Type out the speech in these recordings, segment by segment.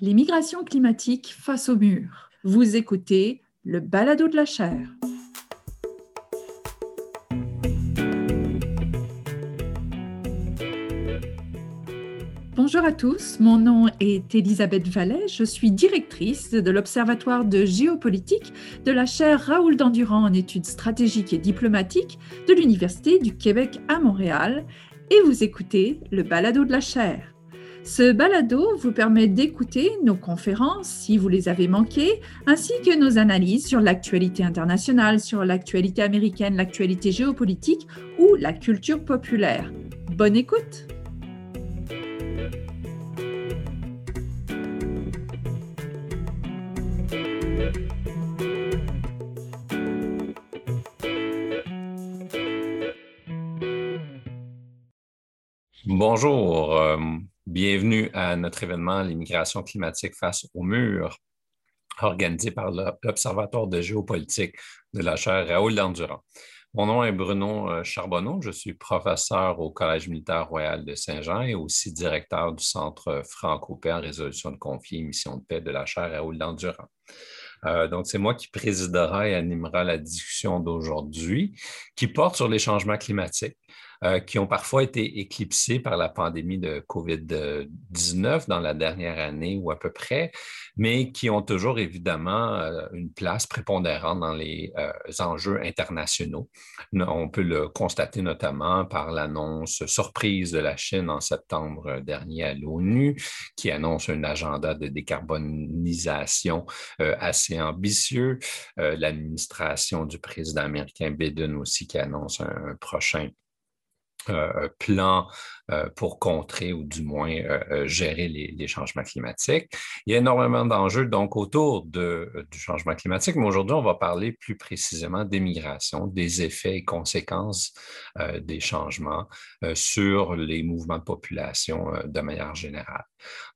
Les migrations climatiques face au mur. Vous écoutez le balado de la chair. Bonjour à tous, mon nom est Elisabeth Vallet, je suis directrice de l'Observatoire de géopolitique de la chaire Raoul Dandurand en études stratégiques et diplomatiques de l'Université du Québec à Montréal et vous écoutez le balado de la chaire. Ce balado vous permet d'écouter nos conférences si vous les avez manquées, ainsi que nos analyses sur l'actualité internationale, sur l'actualité américaine, l'actualité géopolitique ou la culture populaire. Bonne écoute! Bonjour, euh, bienvenue à notre événement L'immigration climatique face au mur, organisé par l'Observatoire de géopolitique de la chaire Raoul Dandurand. Mon nom est Bruno euh, Charbonneau, je suis professeur au Collège militaire royal de Saint-Jean et aussi directeur du Centre franco-paix en résolution de conflits et mission de paix de la chaire Raoul Dandurand. Euh, donc, c'est moi qui présidera et animera la discussion d'aujourd'hui qui porte sur les changements climatiques. Euh, qui ont parfois été éclipsés par la pandémie de COVID-19 dans la dernière année ou à peu près, mais qui ont toujours évidemment euh, une place prépondérante dans les euh, enjeux internationaux. On peut le constater notamment par l'annonce surprise de la Chine en septembre dernier à l'ONU, qui annonce un agenda de décarbonisation assez ambitieux. L'administration du président américain Biden aussi qui annonce un prochain euh, plan pour contrer ou du moins euh, gérer les, changements climatiques. Il y a énormément d'enjeux donc autour du changement climatique, mais aujourd'hui, on va parler plus précisément des migrations, des effets et conséquences des changements sur les mouvements de population de manière générale.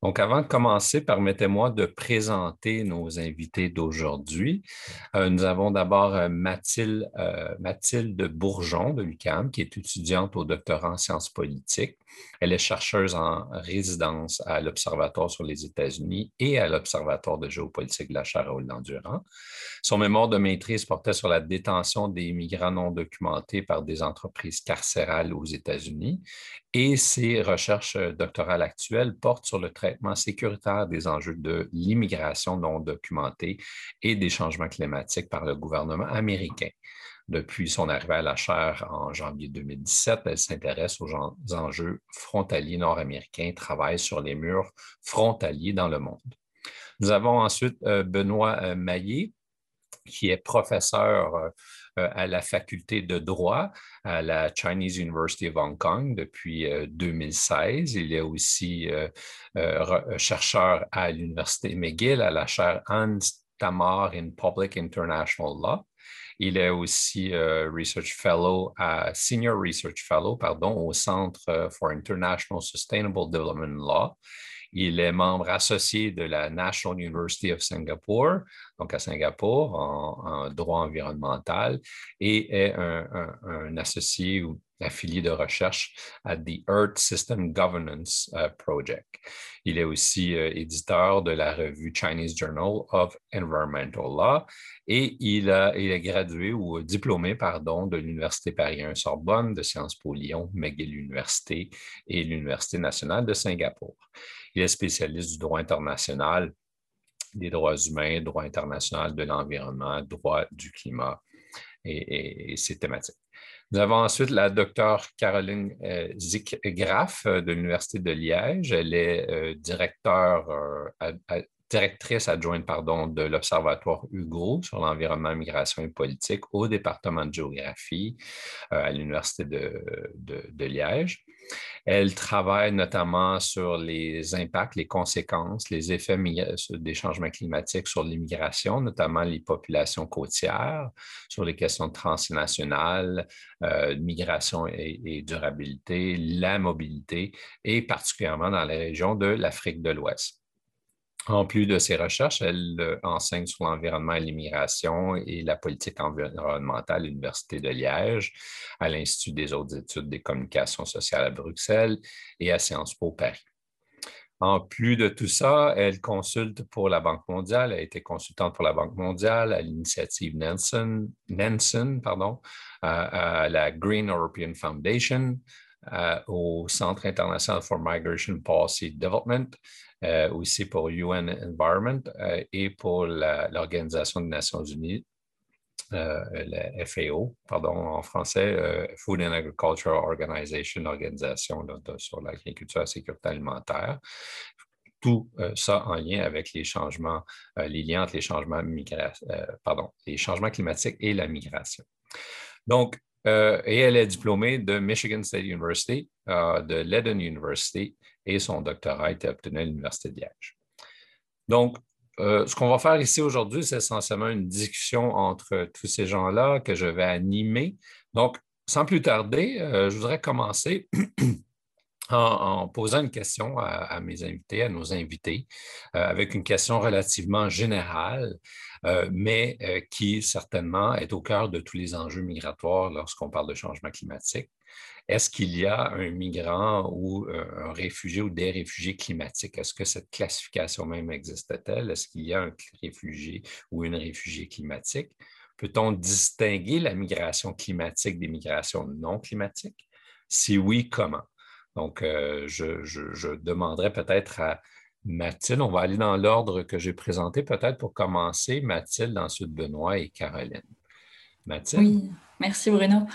Donc, avant de commencer, permettez-moi de présenter nos invités d'aujourd'hui. nous avons d'abord Mathilde, Mathilde Bourgeon de l'UQAM, qui est étudiante au doctorat en sciences politiques. Elle est chercheuse en résidence à l'Observatoire sur les États-Unis et à l'Observatoire de géopolitique de la chaire Raoul Dandurand. Son mémoire de maîtrise portait sur la détention des migrants non documentés par des entreprises carcérales aux États-Unis et ses recherches doctorales actuelles portent sur le traitement sécuritaire des enjeux de l'immigration non documentée et des changements climatiques par le gouvernement américain. Depuis son arrivée à la chaire en janvier 2017, elle s'intéresse aux enjeux frontaliers nord-américains, travaille sur les murs frontaliers dans le monde. Nous avons ensuite euh, Benoît euh, Maillé, qui est professeur euh, à la faculté de droit à la Chinese University of Hong Kong depuis 2016. Il est aussi chercheur à l'Université McGill à la chaire Hans Tamar in Public International Law. Il est aussi euh, Research Fellow Senior Research Fellow pardon, au Centre euh, for International Sustainable Development Law. Il est membre associé de la National University of Singapore, donc à Singapour, en, droit environnemental, et est un, un associé affilié de recherche à The Earth System Governance euh, Project. Il est aussi euh, éditeur de la revue Chinese Journal of Environmental Law et il, est gradué ou diplômé pardon, de l'Université Paris 1 Sorbonne, de Sciences Po Lyon, McGill Université et l'Université nationale de Singapour. Il est spécialiste du droit international, des droits humains, droit international de l'environnement, droit du climat et, et ses thématiques. Nous avons ensuite la docteure Caroline euh, Zick-Graff euh, de l'Université de Liège. Elle est euh, directeur, directrice adjointe pardon, de l'Observatoire Hugo sur l'environnement, migration et politique au département de géographie à l'Université de, Liège. Elle travaille notamment sur les impacts, les conséquences, les effets des changements climatiques sur l'immigration, notamment les populations côtières, sur les questions transnationales, euh, migration et, durabilité, la mobilité, et particulièrement dans les régions de l'Afrique de l'Ouest. En plus de ses recherches, elle euh, enseigne sur l'environnement et l'immigration et la politique environnementale à l'Université de Liège, à l'Institut des hautes études des communications sociales à Bruxelles et à Sciences Po Paris. En plus de tout ça, elle consulte pour la Banque mondiale, elle a été consultante pour la Banque mondiale à l'initiative Nansen, Nansen pardon, à, la Green European Foundation, au Centre international for Migration Policy Development, euh, aussi pour UN Environment euh, et pour l'Organisation des Nations Unies euh, la FAO, pardon, en français, Food and Agriculture Organization, organisation sur l'agriculture et la sécurité alimentaire. Tout ça en lien avec les changements, les liens entre les changements, pardon, les changements climatiques et la migration. Donc, et elle est diplômée de Michigan State University, de Leiden University et son doctorat a été obtenu à l'Université de Liège. Donc, euh, ce qu'on va faire ici aujourd'hui, c'est essentiellement une discussion entre tous ces gens-là que je vais animer. Donc, sans plus tarder, euh, je voudrais commencer en, posant une question à, mes invités, à nos invités, euh, avec une question relativement générale, mais qui certainement est au cœur de tous les enjeux migratoires lorsqu'on parle de changement climatique. Est-ce qu'il y a un migrant ou euh, un réfugié ou des réfugiés climatiques? Est-ce que cette classification même existe-t-elle? Est-ce qu'il y a un réfugié ou une réfugiée climatique? Peut-on distinguer la migration climatique des migrations non climatiques? Si oui, comment? Donc, euh, je, demanderais peut-être à Mathilde, on va aller dans l'ordre que j'ai présenté, peut-être pour commencer, Mathilde, ensuite Benoît et Caroline. Mathilde? Oui, merci Bruno.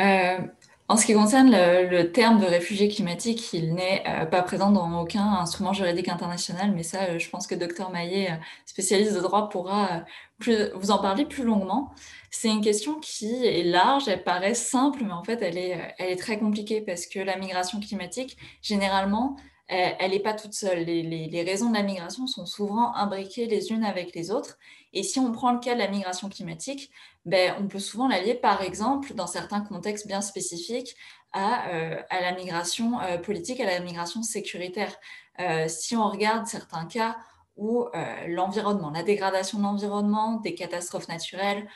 Euh, en ce qui concerne le, terme de réfugié climatique, il n'est euh, pas présent dans aucun instrument juridique international, mais ça, euh, je pense que Dr Maillet, euh, spécialiste de droit, pourra vous en parler plus longuement. C'est une question qui est large, elle paraît simple, mais en fait, elle est, elle est très compliquée parce que la migration climatique, généralement, elle n'est pas toute seule. Les, raisons de la migration sont souvent imbriquées les unes avec les autres. Et si on prend le cas de la migration climatique, ben, on peut souvent l'allier, par exemple, dans certains contextes bien spécifiques, à, euh, la migration euh, politique, à la migration sécuritaire. Euh, si on regarde certains cas où l'environnement, la dégradation de l'environnement, des catastrophes naturelles,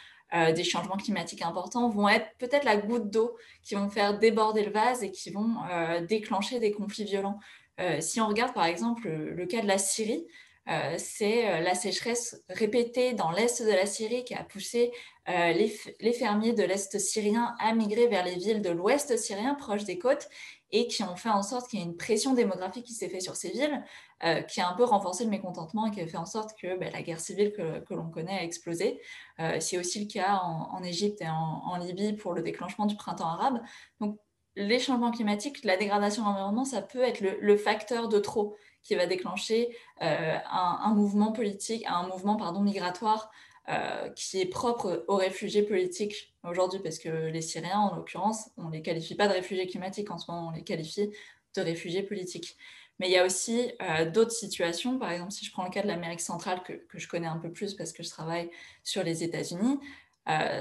des changements climatiques importants vont être peut-être la goutte d'eau qui vont faire déborder le vase et qui vont déclencher des conflits violents. Si on regarde par exemple le cas de la Syrie, euh, c'est euh, la sécheresse répétée dans l'est de la Syrie qui a poussé euh, les, fermiers de l'est syrien à migrer vers les villes de l'ouest syrien, proches des côtes, et qui ont fait en sorte qu'il y ait une pression démographique qui s'est faite sur ces villes, qui a un peu renforcé le mécontentement et qui a fait en sorte que ben, la guerre civile que, l'on connaît a explosé. c'est aussi le cas en, Égypte et en, Libye pour le déclenchement du printemps arabe. Les changements climatiques, la dégradation de l'environnement, ça peut être le facteur de trop qui va déclencher euh, un, mouvement politique, un mouvement pardon, migratoire euh, qui est propre aux réfugiés politiques aujourd'hui, parce que les Syriens, en l'occurrence, on ne les qualifie pas de réfugiés climatiques en ce moment, on les qualifie de réfugiés politiques. Mais il y a aussi euh, d'autres situations, par exemple, si je prends le cas de l'Amérique centrale, que, que, je connais un peu plus parce que je travaille sur les États-Unis,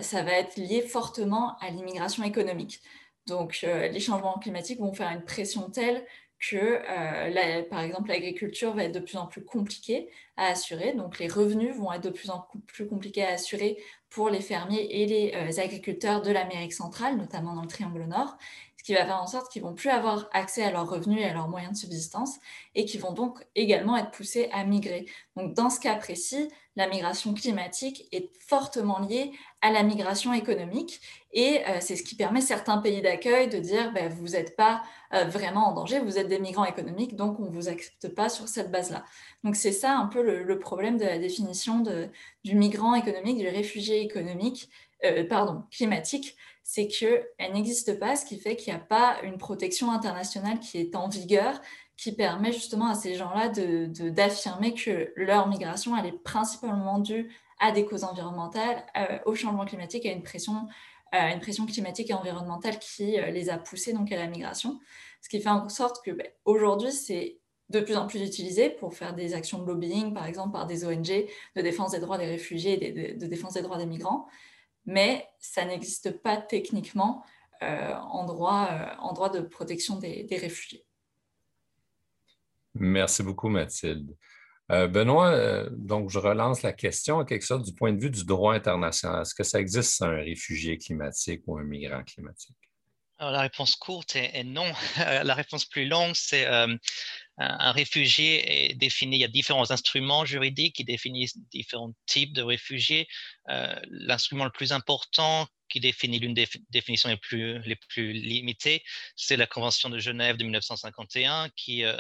ça va être lié fortement à l'immigration économique. Donc, les changements climatiques vont faire une pression telle que, euh, par exemple, l'agriculture va être de plus en plus compliquée à assurer. Donc, les revenus vont être de plus en plus compliqués à assurer pour les fermiers et les euh, agriculteurs de l'Amérique centrale, notamment dans le Triangle Nord, qui va faire en sorte qu'ils vont plus avoir accès à leurs revenus et à leurs moyens de subsistance et qui vont donc également être poussés à migrer. Donc, dans ce cas précis, la migration climatique est fortement liée à la migration économique et euh, c'est ce qui permet certains pays d'accueil de dire ben, vous n'êtes pas euh, vraiment en danger, vous êtes des migrants économiques, donc on ne vous accepte pas sur cette base-là. Donc c'est ça un peu le, problème de la définition du migrant économique, du réfugié économique, euh, pardon, climatique, c'est qu'elle n'existe pas, ce qui fait qu'il n'y a pas une protection internationale qui est en vigueur qui permet justement à ces gens-là d'affirmer de, que leur migration, elle est principalement due à des causes environnementales, euh, au changement climatique, à une pression, euh, une pression climatique et environnementale qui euh, les a poussés donc à la migration. Ce qui fait en sorte que ben, aujourd'hui, c'est de plus en plus utilisé pour faire des actions de lobbying, par exemple par des ONG de défense des droits des réfugiés et de, défense des droits des migrants, mais ça n'existe pas techniquement en, droit, en droit de protection des réfugiés. Merci beaucoup, Mathilde. Euh, Benoît, euh, donc je relance la question en quelque sorte du point de vue du droit international. Est-ce que ça existe un réfugié climatique ou un migrant climatique? La réponse courte est, non. la réponse plus longue, c'est euh, un, réfugié est défini, il y a différents instruments juridiques qui définissent différents types de réfugiés. Euh, l'instrument le plus important qui définit l'une des définitions les plus, les plus limitées, c'est la Convention de Genève de 1951 qui euh,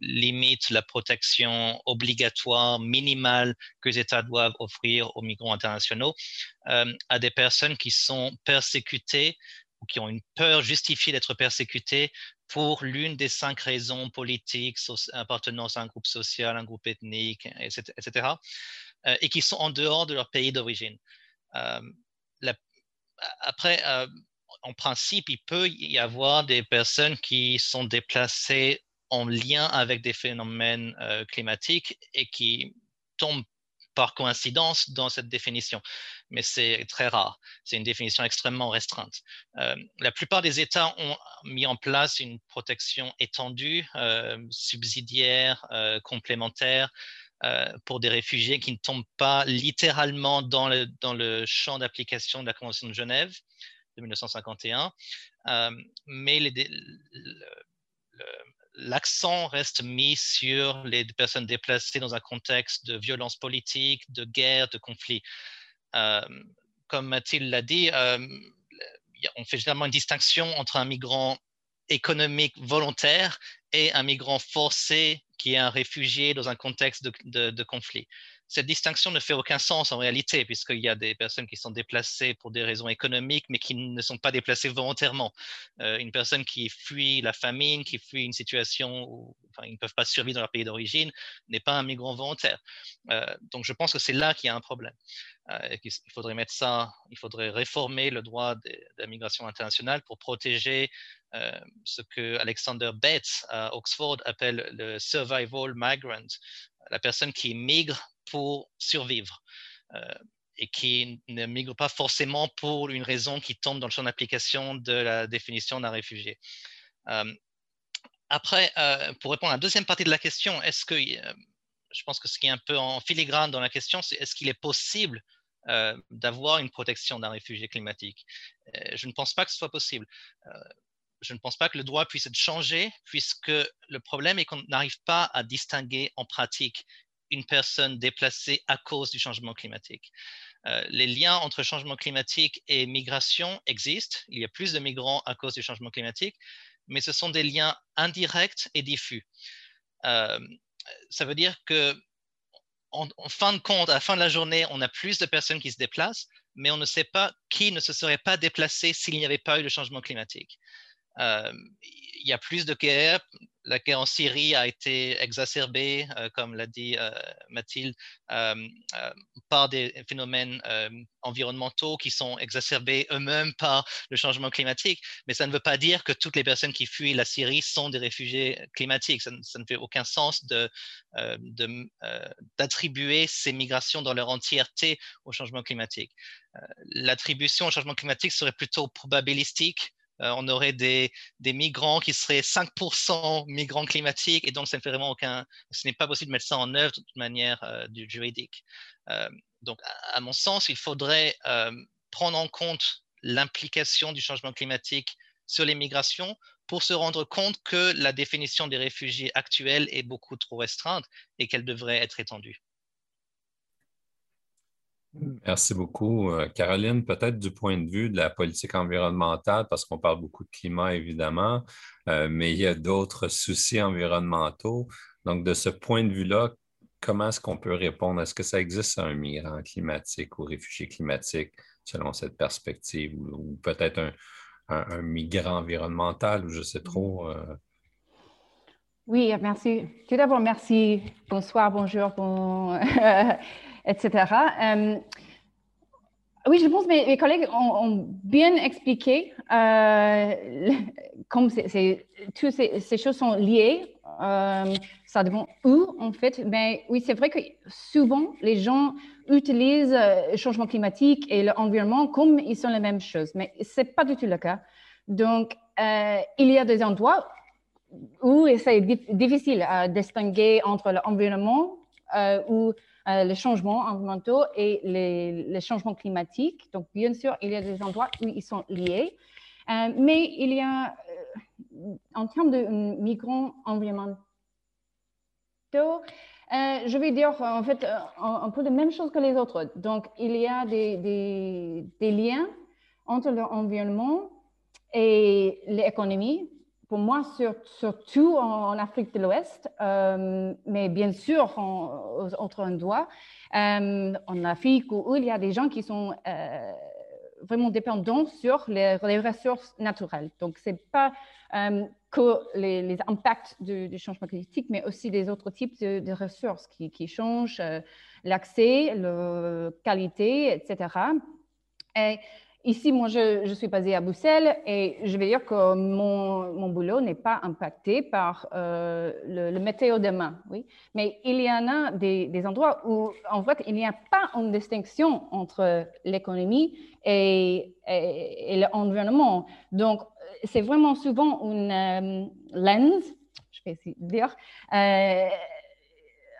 limite la protection obligatoire minimale que les États doivent offrir aux migrants internationaux à des personnes qui sont persécutées ou qui ont une peur justifiée d'être persécutés pour l'une des cinq raisons politiques, appartenance à un groupe social, un groupe ethnique, etc., euh, et qui sont en dehors de leur pays d'origine. Euh, après, euh, en principe, il peut y avoir des personnes qui sont déplacées en lien avec des phénomènes climatiques et qui tombent par coïncidence dans cette définition, mais c'est très rare. C'est une définition extrêmement restreinte. Euh, la plupart des États ont mis en place une protection étendue, euh, subsidiaire, euh, complémentaire pour des réfugiés qui ne tombent pas littéralement dans le, champ d'application de la Convention de Genève de 1951, mais l'accent reste mis sur les personnes déplacées dans un contexte de violence politique, de guerre, de conflit. Euh, comme Mathilde l'a dit, euh, on fait généralement une distinction entre un migrant économique volontaire et un migrant forcé qui est un réfugié dans un contexte de conflit cette distinction ne fait aucun sens en réalité, puisqu'il y a des personnes qui sont déplacées pour des raisons économiques, mais qui ne sont pas déplacées volontairement. Euh, une personne qui fuit la famine, qui fuit une situation où ils ne peuvent pas survivre dans leur pays d'origine, n'est pas un migrant volontaire. Euh, donc je pense que c'est là qu'il y a un problème. Euh, il faudrait mettre ça, il faudrait réformer le droit de, la migration internationale pour protéger ce que Alexander Bates à Oxford appelle le survival migrant, la personne qui migre pour survivre euh, et qui ne migre pas forcément pour une raison qui tombe dans le champ d'application de la définition d'un réfugié. Euh, après, euh, pour répondre à la deuxième partie de la question, est-ce que je pense que ce qui est un peu en filigrane dans la question, c'est est-ce qu'il est possible d'avoir une protection d'un réfugié climatique? Je ne pense pas que ce soit possible je ne pense pas que le droit puisse être changé, puisque le problème est qu'on n'arrive pas à distinguer en pratique une personne déplacée à cause du changement climatique. Euh, les liens entre changement climatique et migration existent. Il y a plus de migrants à cause du changement climatique, mais ce sont des liens indirects et diffus. Euh, ça veut dire que en, fin de compte, à la fin de la journée, on a plus de personnes qui se déplacent, mais on ne sait pas qui ne se serait pas déplacé s'il n'y avait pas eu de changement climatique. Euh, il y a plus de guerres, la guerre en Syrie a été exacerbée, euh, comme l'a dit euh, Mathilde, euh, par des phénomènes environnementaux qui sont exacerbés eux-mêmes par le changement climatique. Mais ça ne veut pas dire que toutes les personnes qui fuient la Syrie sont des réfugiés climatiques. Ça, ne fait aucun sens d'attribuer ces migrations dans leur entièreté au changement climatique. L'attribution au changement climatique serait plutôt probabilistique on aurait des, migrants qui seraient 5% migrants climatiques, et donc ça vraiment aucun, ce n'est pas possible de mettre ça en œuvre de toute manière euh, du juridique. Euh, donc, à, mon sens, il faudrait prendre en compte l'implication du changement climatique sur les migrations pour se rendre compte que la définition des réfugiés actuels est beaucoup trop restreinte et qu'elle devrait être étendue. Merci beaucoup. Euh, Caroline, peut-être du point de vue de la politique environnementale, parce qu'on parle beaucoup de climat, évidemment, euh, mais il y a d'autres soucis environnementaux. Donc, de ce point de vue-là, comment est-ce qu'on peut répondre? Est-ce que ça existe un migrant climatique ou réfugié climatique selon cette perspective, ou, peut-être un, migrant environnemental, ou je sais trop? Euh? Oui, merci. Tout d'abord, merci. Bonsoir, bonjour, bon... etc. Euh, oui, je pense que mes, collègues ont, bien expliqué euh, comme toutes ces, choses sont liées. Euh, ça dépend où, en fait. Mais oui, c'est vrai que souvent, les gens utilisent le changement climatique et l'environnement comme ils sont les mêmes choses. Mais ce n'est pas du tout le cas. Donc, il y a des endroits où c'est difficile à distinguer entre l'environnement ou euh, les changements environnementaux et les, changements climatiques. Donc, bien sûr, il y a des endroits où ils sont liés. mais il y a, en termes de migrants environnementaux, je vais dire en fait un, peu la même chose que les autres. Donc, il y a des liens entre l'environnement et l'économie pour moi, surtout en, Afrique de l'Ouest, euh, mais bien sûr en, aux autres endroits, euh, en Afrique où, il y a des gens qui sont euh, vraiment dépendants sur les, ressources naturelles. Donc, ce n'est pas que les, impacts du, changement climatique, mais aussi des autres types de, ressources qui, changent l'accès, la qualité, etc. Et Ici, moi, je, suis basée à Bruxelles et je vais dire que mon, mon boulot n'est pas impacté par euh, le, météo demain. Oui. Mais il y en a des, endroits où, en fait, il n'y a pas une distinction entre l'économie et, l'environnement. Donc, c'est vraiment souvent une euh, lens, je vais essayer de dire, euh,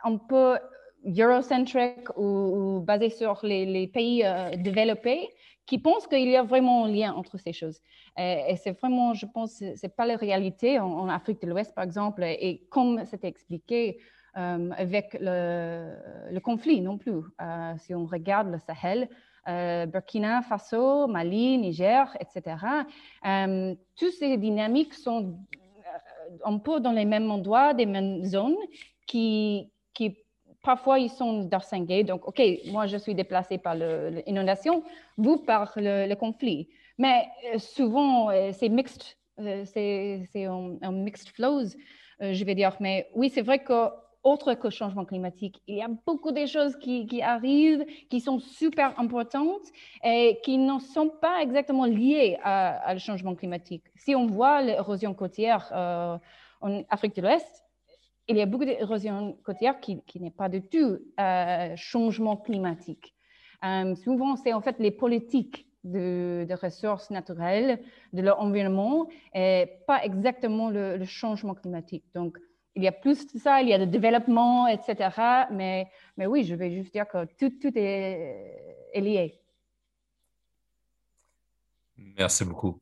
un peu eurocentrique ou, basé sur les, les pays développés qui pensent qu'il y a vraiment un lien entre ces choses. Et, c'est vraiment, je pense, ce n'est pas la réalité en, Afrique de l'Ouest, par exemple, et comme c'était expliqué euh, avec le, conflit non plus. Euh, si on regarde le Sahel, euh, Burkina Faso, Mali, Niger, etc., toutes ces dynamiques sont un peu dans les mêmes endroits, des mêmes zones qui, qui parfois ils sont d'Arsengué. Donc, OK, moi je suis déplacée par l'inondation, vous par le, conflit. Mais euh, souvent, euh, c'est mixed, euh, c'est un, mixed flows, je vais dire. Mais oui, c'est vrai que autre que changement climatique, il y a beaucoup de choses qui, qui, arrivent, qui sont super importantes et qui ne sont pas exactement liées à, le changement climatique. Si on voit l'érosion côtière en Afrique de l'Ouest, il y a beaucoup d'érosion côtière qui, n'est pas du tout euh, changement climatique. Euh, souvent, c'est en fait les politiques de, ressources naturelles, de l'environnement, et pas exactement le, changement climatique. Donc, il y a plus de ça, il y a le développement, etc. Mais, oui, je vais juste dire que tout, est lié. Merci beaucoup.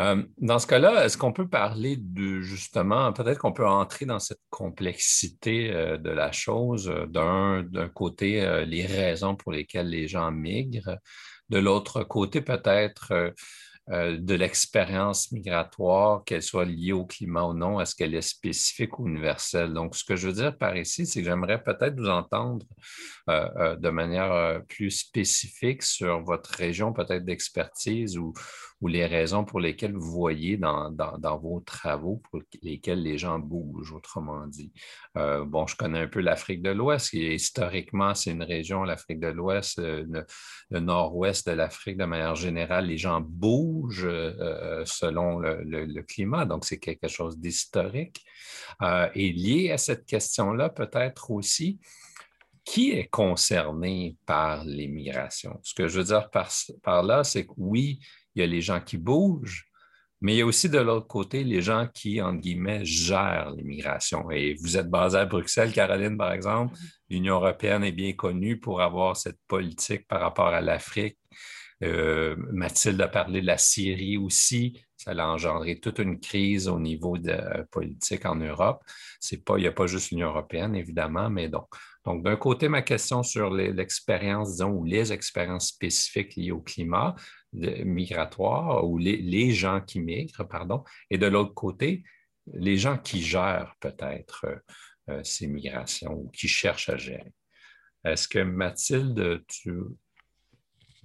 Euh, dans ce cas-là, est-ce qu'on peut parler de justement, peut-être qu'on peut entrer dans cette complexité euh, de la chose, euh, d'un côté, les raisons pour lesquelles les gens migrent, de l'autre côté, peut-être de l'expérience migratoire, qu'elle soit liée au climat ou non, est-ce qu'elle est spécifique ou universelle? Donc, ce que je veux dire par ici, c'est que j'aimerais peut-être vous entendre de manière plus spécifique sur votre région peut-être d'expertise ou, les raisons pour lesquelles vous voyez dans, vos travaux pour lesquels les gens bougent, autrement dit. bon, je connais un peu l'Afrique de l'Ouest, et historiquement, c'est une région, l'Afrique de l'Ouest, le nord-ouest de l'Afrique de manière générale, les gens bougent euh, euh, selon le, climat. Donc, c'est quelque chose d'historique. Euh, et lié à cette question-là, peut-être aussi, qui est concerné par l'immigration? Ce que je veux dire par, par là, c'est que oui, il y a les gens qui bougent, mais il y a aussi de l'autre côté les gens qui, entre guillemets, gèrent l'immigration. Et vous êtes basé à Bruxelles, Caroline, par exemple. L'Union européenne est bien connue pour avoir cette politique par rapport à l'Afrique euh, Mathilde a parlé de la Syrie aussi. Ça a engendré toute une crise au niveau de euh, politique en Europe. Pas, il n'y a pas juste l'Union européenne, évidemment, mais donc, donc d'un côté, ma question sur l'expérience, disons, ou les expériences spécifiques liées au climat migratoire ou les, gens qui migrent, pardon, et de l'autre côté, les gens qui gèrent peut-être euh, ces migrations ou qui cherchent à gérer. Est-ce que Mathilde, tu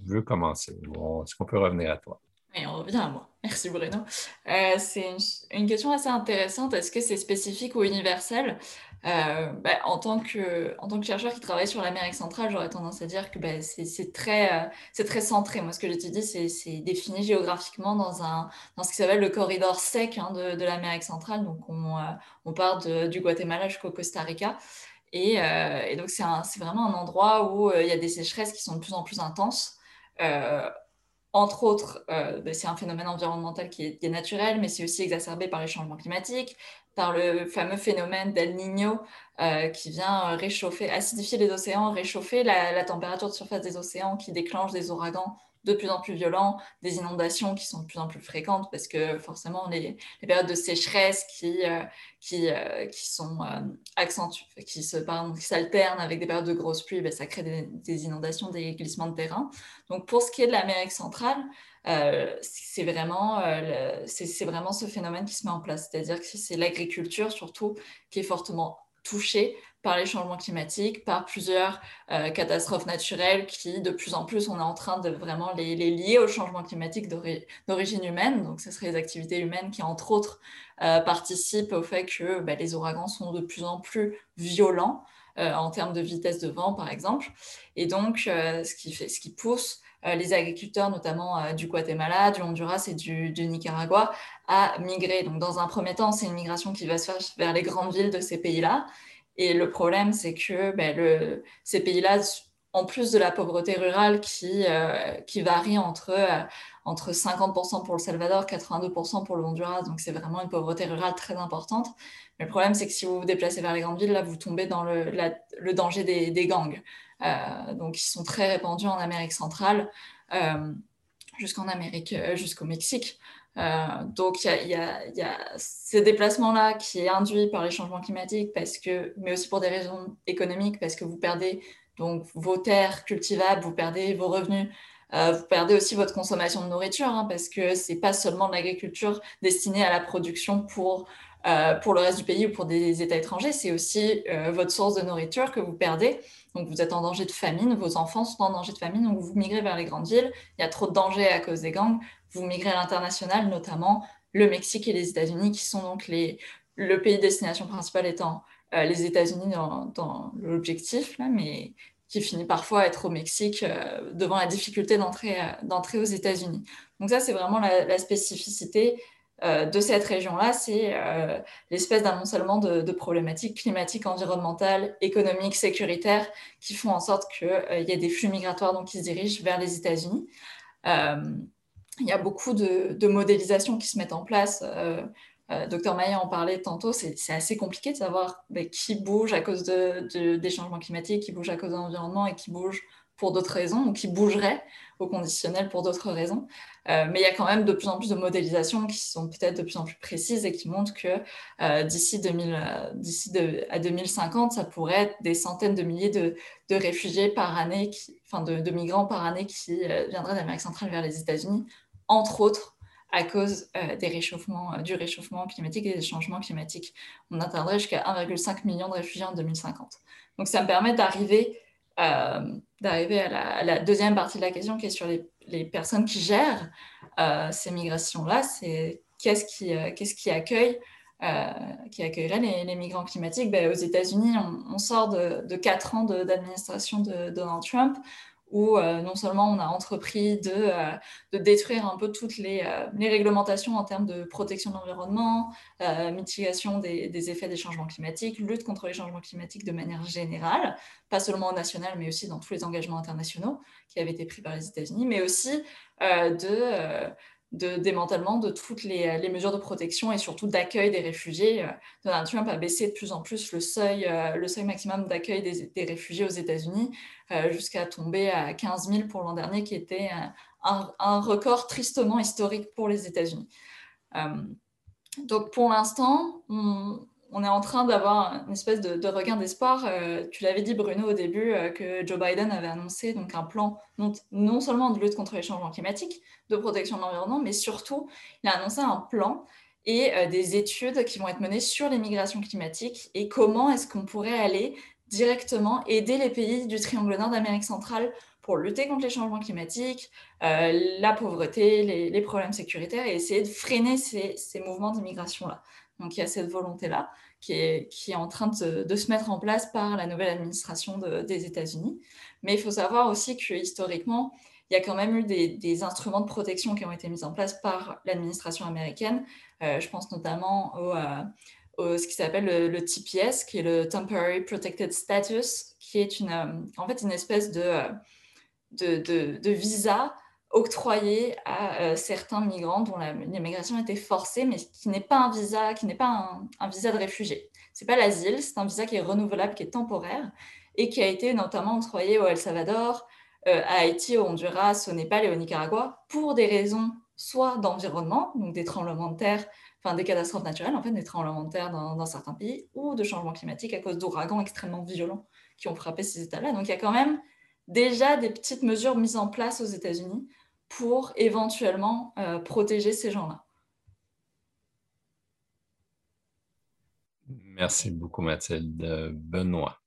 veux commencer? Est-ce qu'on peut revenir à toi? Oui, on revient à moi. Merci Bruno. Euh, c'est une, question assez intéressante. Est-ce que c'est spécifique ou universel? Euh, ben, en, tant que, chercheur qui travaille sur l'Amérique centrale, j'aurais tendance à dire que ben, c'est très, euh, très centré. Moi, ce que j'étudie, c'est défini géographiquement dans, un, dans ce qui s'appelle le corridor sec hein, de, l'Amérique centrale. Donc, on, on part du Guatemala jusqu'au Costa Rica. Et, et donc, c'est vraiment un endroit où il y a des sécheresses qui sont de plus en plus intenses. Euh, entre autres, euh, ben, c'est un phénomène environnemental qui est, naturel, mais c'est aussi exacerbé par les changements climatiques, par le fameux phénomène d'El Niño euh, qui vient réchauffer, acidifier les océans, réchauffer la, température de surface des océans, qui déclenche des ouragans de plus en plus violents, des inondations qui sont de plus en plus fréquentes parce que forcément les, périodes de sécheresse qui, euh, qui, euh, qui sont euh, qui se s'alternent avec des périodes de grosses pluies, ben, ça crée des, inondations, des glissements de terrain. Donc pour ce qui est de l'Amérique centrale, c'est vraiment, c'est vraiment ce phénomène qui se met en place. C'est-à-dire que c'est l'agriculture surtout qui est fortement touchée par les changements climatiques, par plusieurs euh, catastrophes naturelles qui, de plus en plus, on est en train de vraiment les, lier au changement climatique d'origine humaine. Donc, ce seraient les activités humaines qui, entre autres, euh, participent au fait que bah, les ouragans sont de plus en plus violents euh, en termes de vitesse de vent, par exemple. Et donc, ce, qui pousse les agriculteurs, notamment du Guatemala, du Honduras et du, du, Nicaragua, à migrer. Donc, dans un premier temps, c'est une migration qui va se faire vers les grandes villes de ces pays-là. Et le problème, c'est que ben, ces pays-là, en plus de la pauvreté rurale qui, euh, varie entre, euh, entre 50% pour le Salvador, 82% pour le Honduras, donc c'est vraiment une pauvreté rurale très importante. Mais le problème, c'est que si vous vous déplacez vers les grandes villes, là, vous tombez dans le, danger des, gangs. Euh, donc, ils sont très répandus en Amérique centrale, jusqu'en Amérique, jusqu'au Mexique. Euh, donc, il y, a, ces déplacements-là qui est induit par les changements climatiques, parce que, mais aussi pour des raisons économiques, parce que vous perdez donc, vos terres cultivables, vous perdez vos revenus, euh, vous perdez aussi votre consommation de nourriture, hein, parce que ce n'est pas seulement de l'agriculture destinée à la production pour, euh, pour le reste du pays ou pour des États étrangers, c'est aussi votre source de nourriture que vous perdez. Donc vous êtes en danger de famine, vos enfants sont en danger de famine, donc vous migrez vers les grandes villes, il y a trop de dangers à cause des gangs, vous migrez à l'international, notamment le Mexique et les États-Unis, qui sont donc les, le pays de destination principale étant euh, les États-Unis dans, l'objectif, mais qui finit parfois à être au Mexique euh, devant la difficulté d'entrer, euh, aux États-Unis. Donc ça, c'est vraiment la, spécificité de cette région-là, c'est l'espèce d'amoncellement de, de, problématiques climatiques, environnementales, économiques, sécuritaires, qui font en sorte qu'il y ait des flux migratoires donc, qui se dirigent vers les États-Unis il y a beaucoup de, modélisations qui se mettent en place. Euh, euh, docteur Maillet en parlait tantôt, c'est assez compliqué de savoir ben, qui bouge à cause des changements climatiques, qui bouge à cause de l'environnement et qui bouge pour d'autres raisons, ou qui bougerait au conditionnel pour d'autres raisons. Euh, mais il y a quand même de plus en plus de modélisations qui sont peut-être de plus en plus précises et qui montrent que d'ici à 2050, ça pourrait être des centaines de milliers de, réfugiés par année, enfin de, de, migrants par année qui viendraient d'Amérique centrale vers les États-Unis entre autres à cause euh, des réchauffements, euh, du réchauffement climatique et des changements climatiques. On atteindrait jusqu'à 1,5 million de réfugiés en 2050. Donc ça me permet d'arriver euh, d'arriver à, la deuxième partie de la question qui est sur les, personnes qui gèrent ces migrations-là. C'est qu'est-ce qui, accueille qui accueillerait les, migrants climatiques? Ben, Aux États-Unis, on, sort de, quatre ans d'administration de, Donald Trump où euh, non seulement on a entrepris de, euh, de détruire un peu toutes les, euh, les, réglementations en termes de protection de l'environnement, mitigation des, des, effets des changements climatiques, lutte contre les changements climatiques de manière générale, pas seulement au national, mais aussi dans tous les engagements internationaux qui avaient été pris par les États-Unis, mais aussi de de démantèlement de toutes les, les, mesures de protection et surtout d'accueil des réfugiés. Donald Trump a baissé de plus en plus le seuil, le seuil maximum d'accueil des, réfugiés aux États-Unis euh, jusqu'à tomber à 15 000 pour l'an dernier, qui était un, record tristement historique pour les États-Unis. Euh, donc pour l'instant, est en train d'avoir une espèce de, regain d'espoir. Euh, tu l'avais dit, Bruno, au début, que Joe Biden avait annoncé donc, un plan non, seulement de lutte contre les changements climatiques, de protection de l'environnement, mais surtout, il a annoncé un plan et des études qui vont être menées sur les migrations climatiques et comment est-ce qu'on pourrait aller directement aider les pays du triangle nord d'Amérique centrale pour lutter contre les changements climatiques, euh, la pauvreté, les, problèmes sécuritaires et essayer de freiner ces, mouvements d'immigration-là. Donc il y a cette volonté-là qui est, qui est en train de, se mettre en place par la nouvelle administration des États-Unis. Mais il faut savoir aussi que historiquement, il y a quand même eu des, instruments de protection qui ont été mis en place par l'administration américaine. Euh, je pense notamment au, euh, ce qui s'appelle le, TPS, qui est le Temporary Protected Status, qui est une, euh, en fait une espèce de, de, visa octroyé à euh, certains migrants dont l'immigration était forcée, mais qui n'est pas un visa, qui n'est pas un, visa de réfugié. C'est pas l'asile, c'est un visa qui est renouvelable, qui est temporaire et qui a été notamment octroyé au El Salvador, à Haïti, au Honduras, au Népal et au Nicaragua pour des raisons soit d'environnement, donc des tremblements de terre, enfin des catastrophes naturelles, en fait, des tremblements de terre dans, certains pays, ou de changement climatique à cause d'ouragans extrêmement violents qui ont frappé ces États-là. Donc il y a quand même déjà des petites mesures mises en place aux États-Unis pour éventuellement euh, protéger ces gens-là. Merci beaucoup, Mathilde. Benoît.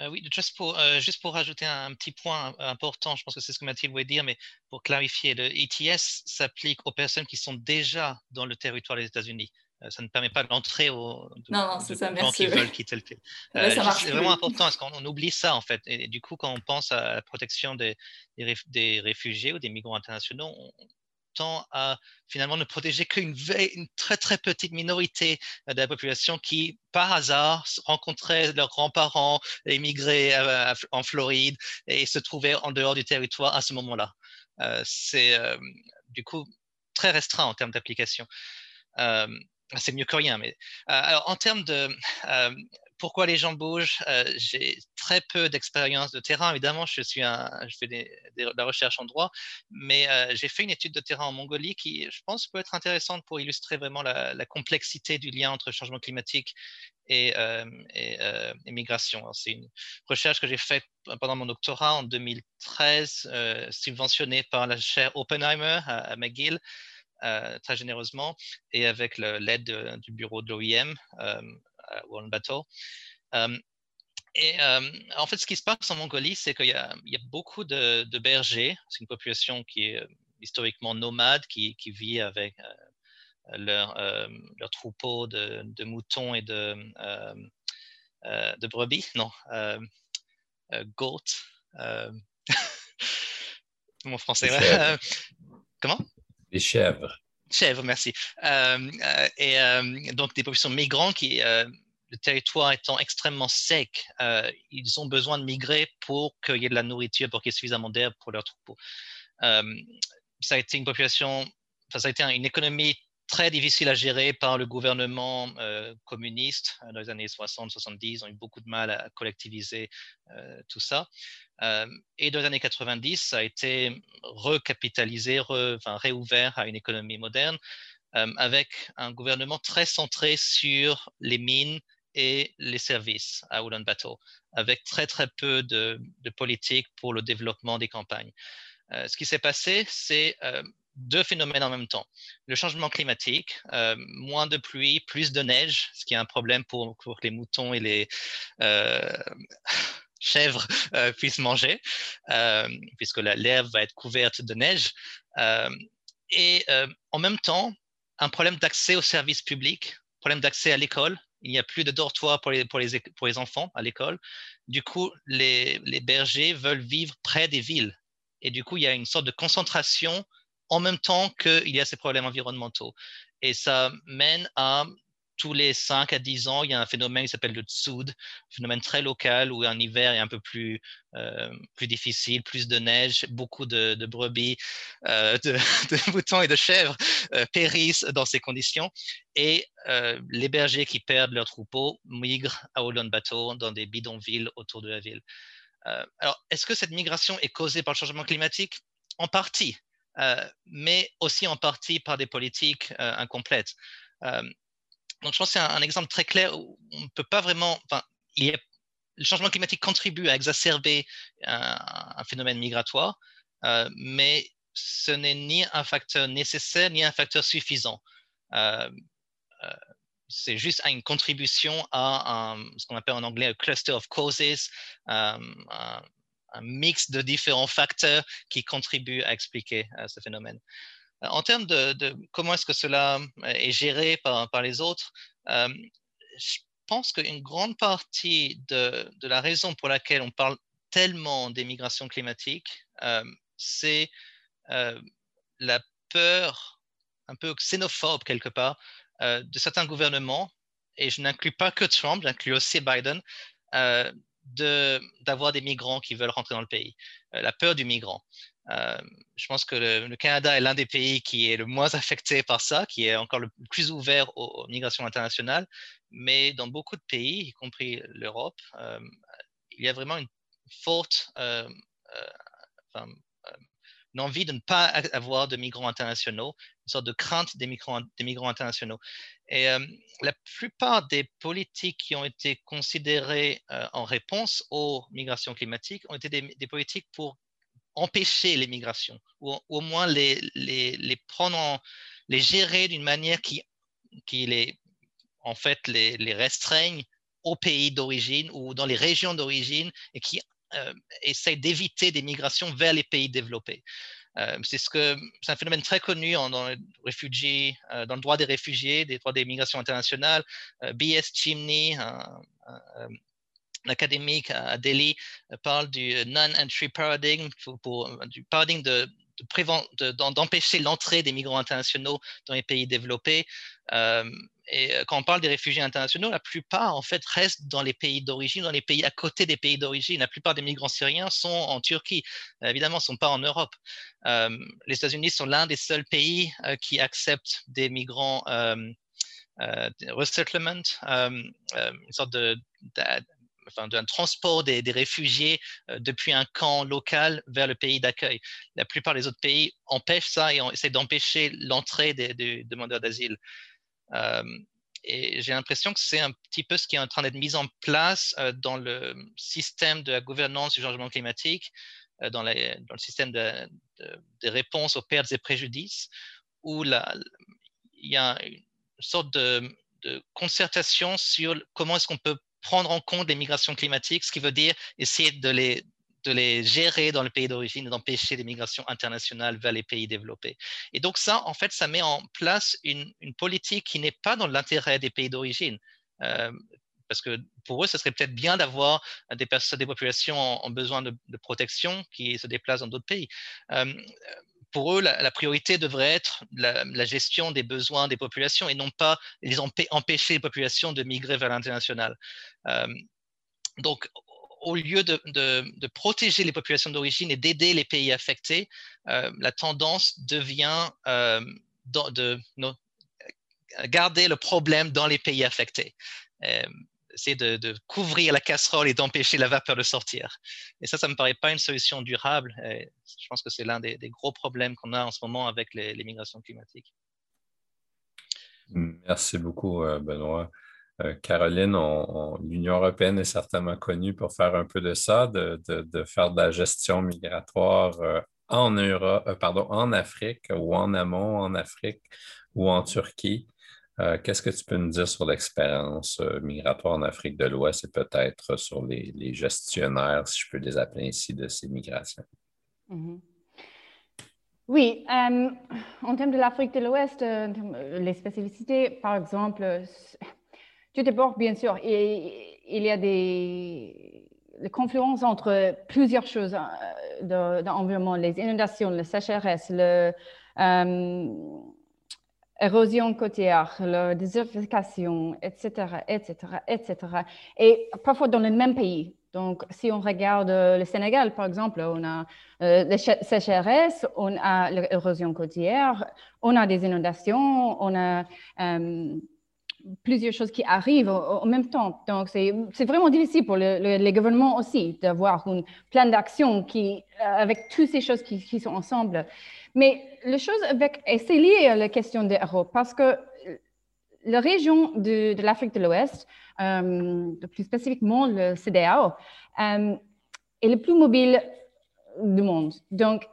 Euh, oui, juste pour, euh, juste pour rajouter un, petit point important, je pense que c'est ce que Mathilde voulait dire, mais pour clarifier, le ETS s'applique aux personnes qui sont déjà dans le territoire des États-Unis. Euh, ça ne permet pas l'entrée aux non, gens qui veulent quitter le pays. c'est vraiment important parce qu'on oublie ça en fait. Et, du coup, quand on pense à la protection des, des, réfugiés ou des migrants internationaux, on, à finalement ne protéger qu'une une très très petite minorité de la population qui, par hasard, rencontrait leurs grands-parents émigrés en Floride et se trouvaient en dehors du territoire à ce moment-là. Euh, c'est euh, du coup très restreint en termes d'application. Euh, c'est mieux que rien. Mais alors en termes de pourquoi les gens bougent euh, J'ai très peu d'expérience de terrain. Évidemment, je, suis un, je fais de la recherche en droit, mais euh, j'ai fait une étude de terrain en Mongolie qui, je pense, peut être intéressante pour illustrer vraiment la, complexité du lien entre changement climatique et, euh, migration. C'est une recherche que j'ai faite pendant mon doctorat en 2013, subventionnée par la chaire Oppenheimer à, McGill. Très généreusement et avec l'aide du bureau de l'OIM, World Battle. Euh, et euh, en fait, ce qui se passe en Mongolie, c'est qu'il y, a beaucoup de, bergers. C'est une population qui est euh, historiquement nomade, qui, vit avec leurs leur troupeaux de, moutons et de, de brebis. Non, goat. Mon français. Comment? Des chèvres. Chèvres, merci. Euh, euh, et euh, donc des populations migrantes qui, le territoire étant extrêmement sec, ils ont besoin de migrer pour qu'il y ait de la nourriture, pour qu'il y ait suffisamment d'herbe pour leurs troupeaux. ça a été une population, ça a été une économie très difficile à gérer par le gouvernement communiste dans les années 60-70. Ils ont eu beaucoup de mal à collectiviser tout ça. Euh, et dans les années 90, ça a été recapitalisé, réouvert à une économie moderne, euh, avec un gouvernement très centré sur les mines et les services à Ulaanbaatar, avec très très peu de, politique pour le développement des campagnes. Euh, ce qui s'est passé, c'est deux phénomènes en même temps. Le changement climatique, moins de pluie, plus de neige, ce qui est un problème pour les moutons et les, chèvres euh, puissent manger, euh, puisque l'herbe va être couverte de neige. Euh, et en même temps, un problème d'accès aux services publics, problème d'accès à l'école. Il n'y a plus de dortoir pour les, pour les, pour les enfants à l'école. Du coup, les, les bergers veulent vivre près des villes. Et du coup, il y a une sorte de concentration en même temps qu'il y a ces problèmes environnementaux. Et ça mène à tous les 5 à 10 ans, il y a un phénomène qui s'appelle le tsoud, phénomène très local où un hiver est un peu plus, euh, plus difficile, plus de neige, beaucoup de, brebis, euh, de, moutons et de chèvres euh, périssent dans ces conditions. Et les bergers qui perdent leurs troupeaux migrent à Ulaanbaatar dans des bidonvilles autour de la ville. alors, est-ce que cette migration est causée par le changement climatique? En partie, mais aussi en partie par des politiques incomplètes. Donc, je pense que c'est un, exemple très clair où on ne peut pas vraiment. Enfin, le changement climatique contribue à exacerber un, phénomène migratoire, euh, mais ce n'est ni un facteur nécessaire ni un facteur suffisant. Euh, euh, c'est juste une contribution à ce qu'on appelle en anglais un cluster of causes, un, mix de différents facteurs qui contribuent à expliquer ce phénomène. En termes de, comment est-ce que cela est géré par, les autres, euh, je pense qu'une grande partie de, la raison pour laquelle on parle tellement des migrations climatiques, euh, c'est euh, la peur un peu xénophobe quelque part de certains gouvernements, et je n'inclus pas que Trump, j'inclus aussi Biden, d'avoir des migrants qui veulent rentrer dans le pays, la peur du migrant. Euh, je pense que le, Canada est l'un des pays qui est le moins affecté par ça, qui est encore le plus ouvert aux, migrations internationales. Mais dans beaucoup de pays, y compris l'Europe, euh, il y a vraiment une forte euh, envie de ne pas avoir de migrants internationaux, une sorte de crainte des migrants internationaux. Et la plupart des politiques qui ont été considérées en réponse aux migrations climatiques ont été des, politiques pour empêcher les migrations, ou, au moins les, les, prendre les gérer d'une manière qui, qui les, en fait, les, les restreigne au pays d'origine ou dans les régions d'origine et qui euh, essaye d'éviter des migrations vers les pays développés. Euh, c'est ce que c'est un phénomène très connu dans, le réfugiés, euh, dans le droit des réfugiés, des droits des migrations internationales. B.S. Chimney, un, académique à Delhi, parle du non-entry paradigm, pour, du paradigme de, d'empêcher l'entrée des migrants internationaux dans les pays développés. Et euh, quand on parle des réfugiés internationaux, la plupart, en fait, restent dans les pays d'origine, dans les pays à côté des pays d'origine. La plupart des migrants syriens sont en Turquie, évidemment, ne sont pas en Europe. Euh, les États-Unis sont l'un des seuls pays euh, qui acceptent des migrants resettlement, une sorte de, d'un transport des, réfugiés depuis un camp local vers le pays d'accueil. La plupart des autres pays empêchent ça et essaient d'empêcher l'entrée des, demandeurs d'asile. Euh, et j'ai l'impression que c'est un petit peu ce qui est en train d'être mis en place euh, dans le système de la gouvernance du changement climatique, euh, dans, le système de, des réponses aux pertes et préjudices, où il y a une sorte de concertation sur comment est-ce qu'on peut prendre en compte les migrations climatiques, ce qui veut dire essayer de les, de les gérer dans le pays d'origine et d'empêcher les migrations internationales vers les pays développés. Et donc ça, en fait, ça met en place une, politique qui n'est pas dans l'intérêt des pays d'origine. Euh, parce que pour eux, ce serait peut-être bien d'avoir des personnes, des populations en, besoin de, protection qui se déplacent dans d'autres pays. Euh, pour eux, la, priorité devrait être la, gestion des besoins des populations et non pas les empêcher les populations de migrer vers l'international. Euh, donc, au lieu de, protéger les populations d'origine et d'aider les pays affectés, euh, la tendance devient euh, de, garder le problème dans les pays affectés. Euh, c'est de, couvrir la casserole et d'empêcher la vapeur de sortir. Et ça, ça ne me paraît pas une solution durable. je pense que c'est l'un des, gros problèmes qu'on a en ce moment avec les, migrations climatiques. Merci beaucoup, Benoît. Euh, Caroline, l'Union européenne est certainement connue pour faire un peu de ça, de, faire de la gestion migratoire euh, en, Europe, euh, pardon, en Afrique ou en amont en Afrique ou en Turquie. Qu'est-ce que tu peux nous dire sur l'expérience migratoire en Afrique de l'Ouest et peut-être sur les, gestionnaires, si je peux les appeler ainsi, de ces migrations? Mm-hmm. Oui, en termes de l'Afrique de l'Ouest, les spécificités, par exemple, tout d'abord, bien sûr, il, y a des, confluences entre plusieurs choses euh, dans l'environnement, les inondations, la sécheresse, euh, côtière, la désertification, etc., etc., etc. Et parfois dans le même pays. Donc, si on regarde le Sénégal, par exemple, on a euh, la sécheresse, on a l'érosion côtière, on a des inondations, on a plusieurs choses qui arrivent en même temps. Donc, c'est vraiment difficile pour les gouvernements aussi d'avoir un plan d'action qui, euh, avec toutes ces choses qui, sont ensemble. Mais la chose avec, et c'est lié à la question de l'Europe, parce que la région de, l'Afrique de l'Ouest, euh, plus spécifiquement le CDAO, euh, est le plus mobile du monde. Donc,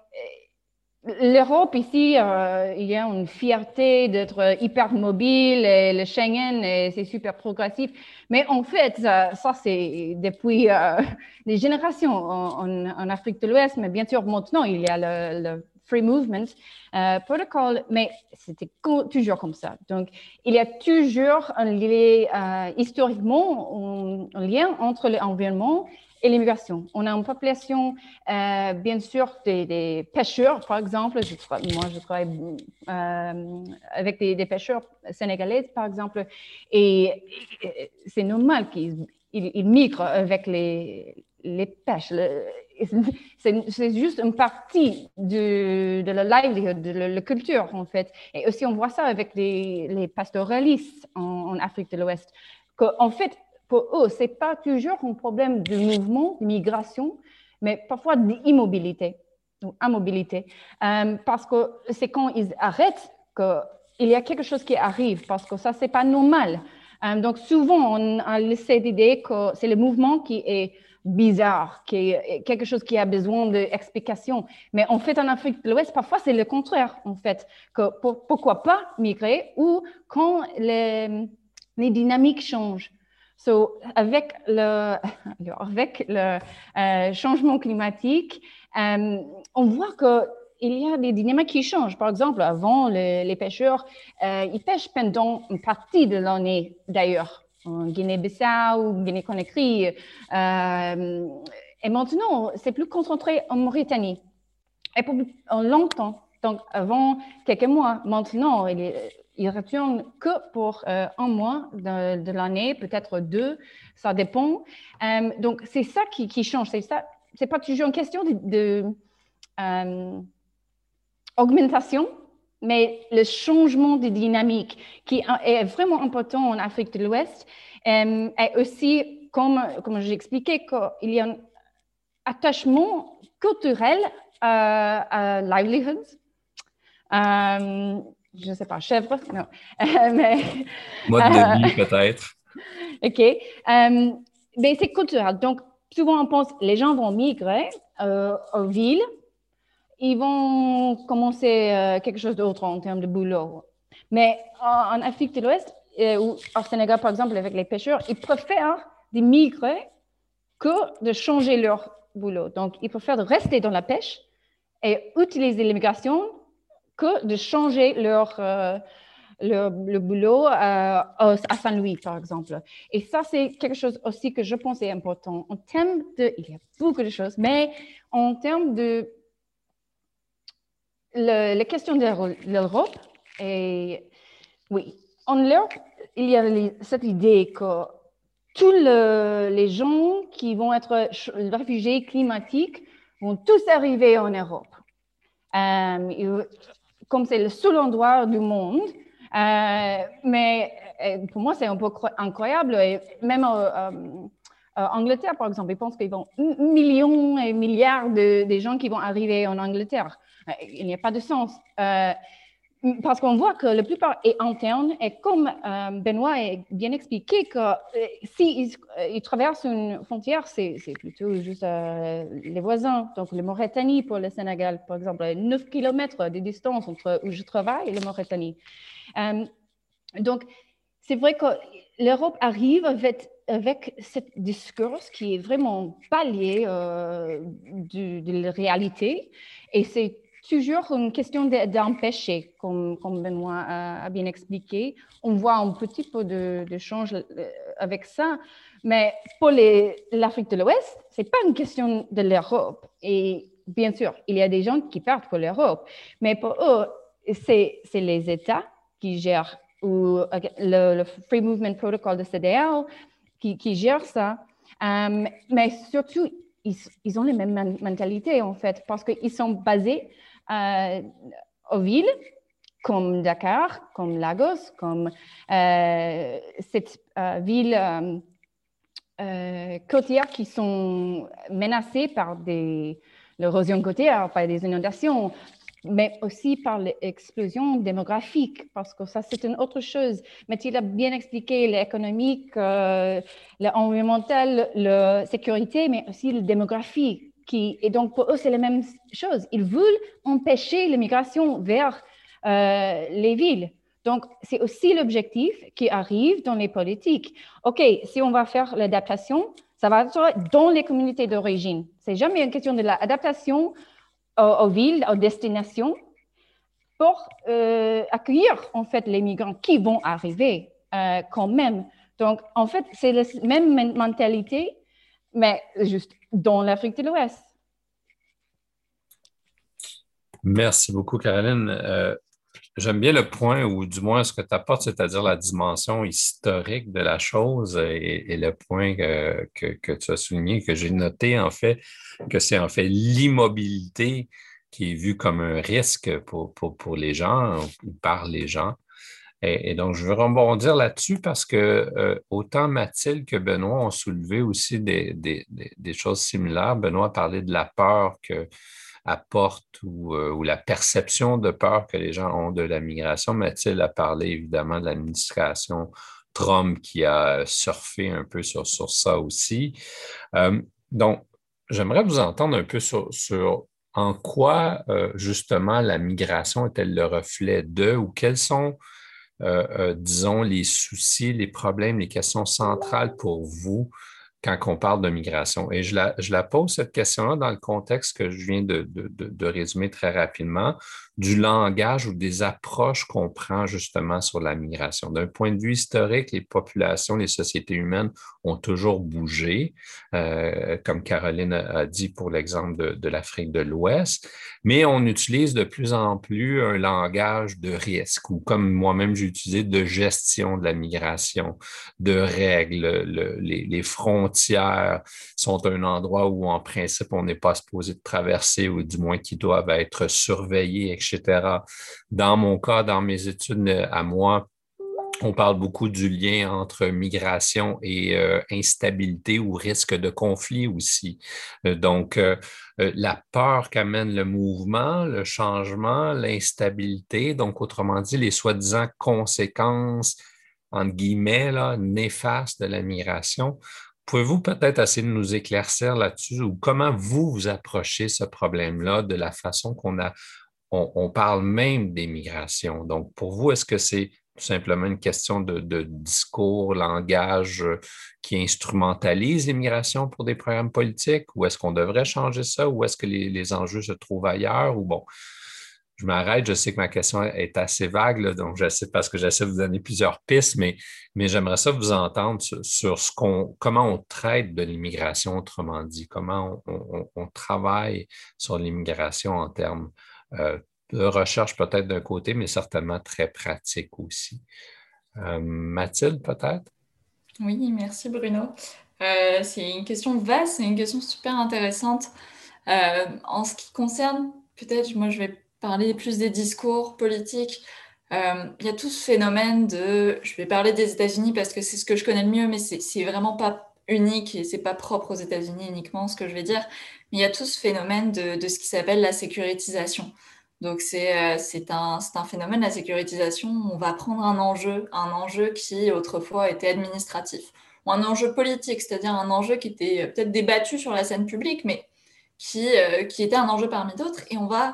L'Europe, ici, euh, il y a une fierté d'être hyper mobile et le Schengen, c'est super progressif. Mais en fait, ça, c'est depuis euh, des générations en, Afrique de l'Ouest. Mais bien sûr, maintenant, il y a le, Free Movement euh, Protocol, mais c'était toujours comme ça. Donc, il y a toujours un lien, historiquement un, lien entre l'environnement et l'immigration. On a une population, euh, bien sûr, des, pêcheurs, par exemple. Moi, je travaille euh, avec des, pêcheurs sénégalais, par exemple, et, c'est normal qu'ils migrent avec les, les pêches. C'est juste une partie de, la livelihood, de la, culture, en fait. Et aussi, on voit ça avec les, les pastoralistes en, Afrique de l'Ouest. En fait, pour eux, ce n'est pas toujours un problème de mouvement, de migration, mais parfois d'immobilité. en mobilité. parce que c'est quand ils arrêtent qu'il y a quelque chose qui arrive, parce que ça, c'est pas normal. donc, souvent, on a laissé l'idée que c'est le mouvement qui est bizarre, qui est quelque chose qui a besoin d'explication. Mais en fait, en Afrique de l'Ouest, parfois, c'est le contraire, en fait. Que pourquoi pas migrer ou quand les, les dynamiques changent. So, avec le, avec le euh, changement climatique, euh, on voit qu'il y a des dynamiques qui changent. Par exemple, avant, les pêcheurs, euh, ils pêchent pendant une partie de l'année, d'ailleurs en Guinée-Bissau, Guinée-Conakry. Euh, et maintenant, c'est plus concentré en Mauritanie. Et pour longtemps, donc avant quelques mois, maintenant, il, il retourne que pour euh, un mois de, l'année, peut-être deux, ça dépend. Euh, donc, c'est ça qui, change. C'est ça. C'est pas toujours une question de, de augmentation, mais le changement de dynamique qui est vraiment important en Afrique de l'Ouest euh, est aussi, comme, comme j'ai expliqué, qu'il y a un attachement culturel à, livelihood. Euh, je ne sais pas, chèvre, non. mais, Mode de vie, peut-être. OK. Euh, mais c'est culturel. Donc, souvent, on pense les gens vont migrer aux villes ils vont commencer euh, quelque chose d'autre en termes de boulot. Mais en, Afrique de l'Ouest, euh, ou au Sénégal, par exemple, avec les pêcheurs, ils préfèrent de migrer que de changer leur boulot. Donc, ils préfèrent rester dans la pêche et utiliser l'immigration que de changer leur, euh, le, boulot à Saint-Louis, par exemple. Et ça, c'est quelque chose aussi que je pense est important. En termes de, il y a beaucoup de choses, mais en termes de le, la question de l'Europe, et oui, en Europe, il y a cette idée que tous les gens qui vont être réfugiés climatiques vont tous arriver en Europe. Euh, comme c'est le seul endroit du monde, euh, mais euh, pour moi, c'est un peu incroyable. Et même en Angleterre, par exemple, ils pensent qu'ils vont millions et milliards de, de gens qui vont arriver en Angleterre. Euh, il n'y a pas de sens. Euh, parce qu'on voit que la plupart est interne et comme euh, Benoît a bien expliqué que s'ils si traversent une frontière, c'est plutôt juste les voisins. Donc, la Mauritanie pour le Sénégal, par exemple, 9 km de distance entre où je travaille et la Mauritanie. donc, c'est vrai que l'Europe arrive avec, avec ce discours qui est vraiment pas lié de, de la réalité et c'est toujours une question d'empêcher, comme, Benoît a, bien expliqué. On voit un petit peu de, de change euh, avec ça, mais pour l'Afrique de l'Ouest, ce n'est pas une question de l'Europe. Et bien sûr, il y a des gens qui partent pour l'Europe, mais pour eux, c'est les États qui gèrent, ou le, Free Movement Protocol de CDL qui, gère ça. Euh, mais surtout, ils, ont les mêmes mentalités, en fait, parce qu'ils sont basés aux villes comme Dakar, comme Lagos, comme euh, cette euh, ville côtière qui sont menacées par l'érosion côtière, par des inondations, mais aussi par l'explosion démographique, parce que ça, c'est une autre chose. Mais il a bien expliqué l'économique, l'environnemental, la sécurité, mais aussi le et donc pour eux, c'est la même chose. Ils veulent empêcher l'immigration vers euh, les villes. Donc, c'est aussi l'objectif qui arrive dans les politiques. OK, si on va faire l'adaptation, ça va être dans les communautés d'origine. C'est jamais une question de l'adaptation aux, villes, aux destinations, pour euh, accueillir en fait les migrants qui vont arriver euh, quand même. Donc, en fait, c'est la même mentalité mais juste dans l'Afrique de l'Ouest. Merci beaucoup, Caroline. Euh, j'aime bien le point, ou du moins ce que tu apportes, c'est-à-dire la dimension historique de la chose et, le point que, que, tu as souligné, que j'ai noté en fait, que c'est en fait l'immobilité qui est vue comme un risque pour les gens ou par les gens. Et, donc, je veux rebondir là-dessus parce que euh, autant Mathilde que Benoît ont soulevé aussi des, choses similaires. Benoît a parlé de la peur que apporte ou, ou, la perception de peur que les gens ont de la migration. Mathilde a parlé évidemment de l'administration Trump qui a surfé un peu sur, sur ça aussi. donc, j'aimerais vous entendre un peu sur, en quoi euh, justement la migration est-elle le reflet de ou quels sont, euh, euh, disons, les soucis, les problèmes, les questions centrales pour vous quand on parle de migration. Et je la, pose cette question-là dans le contexte que je viens de, résumer très rapidement, du langage ou des approches qu'on prend justement sur la migration. D'un point de vue historique, les populations, les sociétés humaines ont toujours bougé, euh, comme Caroline a dit pour l'exemple de, l'Afrique de l'Ouest, mais on utilise de plus en plus un langage de risque ou comme moi-même j'ai utilisé, de gestion de la migration, de règles, les, les frontières sont un endroit où en principe on n'est pas supposé de traverser ou du moins qui doivent être surveillés, etc. Dans mon cas, dans mes études à moi, on parle beaucoup du lien entre migration et euh, instabilité ou risque de conflit aussi. Euh, donc, euh, la peur qu'amène le mouvement, le changement, l'instabilité, donc autrement dit, les soi-disant conséquences, entre guillemets, néfastes de la migration. Pouvez-vous peut-être essayer de nous éclaircir là-dessus ou comment vous vous approchez ce problème-là de la façon qu'on a, on, parle même des migrations? Donc, pour vous, est-ce que c'est tout simplement une question de, discours, langage euh, qui instrumentalise l'immigration pour des programmes politiques? Ou est-ce qu'on devrait changer ça? Ou est-ce que les, enjeux se trouvent ailleurs? Ou bon, je m'arrête, je sais que ma question est assez vague, donc j'essaie parce que j'essaie de vous donner plusieurs pistes, mais, mais j'aimerais ça vous entendre sur, ce qu'on, comment on traite de l'immigration, autrement dit, comment on travaille sur l'immigration en termes euh, de recherche peut-être d'un côté, mais certainement très pratique aussi. Euh, Mathilde, peut-être? Oui, merci Bruno. Euh, c'est une question vaste, c'est une question super intéressante. en ce qui concerne, peut-être, moi je vais parler plus des discours politiques. Il y a tout ce phénomène de, je vais parler des États-Unis parce que c'est ce que je connais le mieux, mais c'est vraiment pas unique et c'est pas propre aux États-Unis uniquement ce que je vais dire, il y a tout ce phénomène de, de ce qui s'appelle la sécurisation. Donc c'est euh, un, un, phénomène, la sécurisation. On va prendre un enjeu, un enjeu qui autrefois était administratif, ou un enjeu politique, c'est-à-dire un enjeu qui était peut-être débattu sur la scène publique, mais qui, euh, qui était un enjeu parmi d'autres, et on va euh,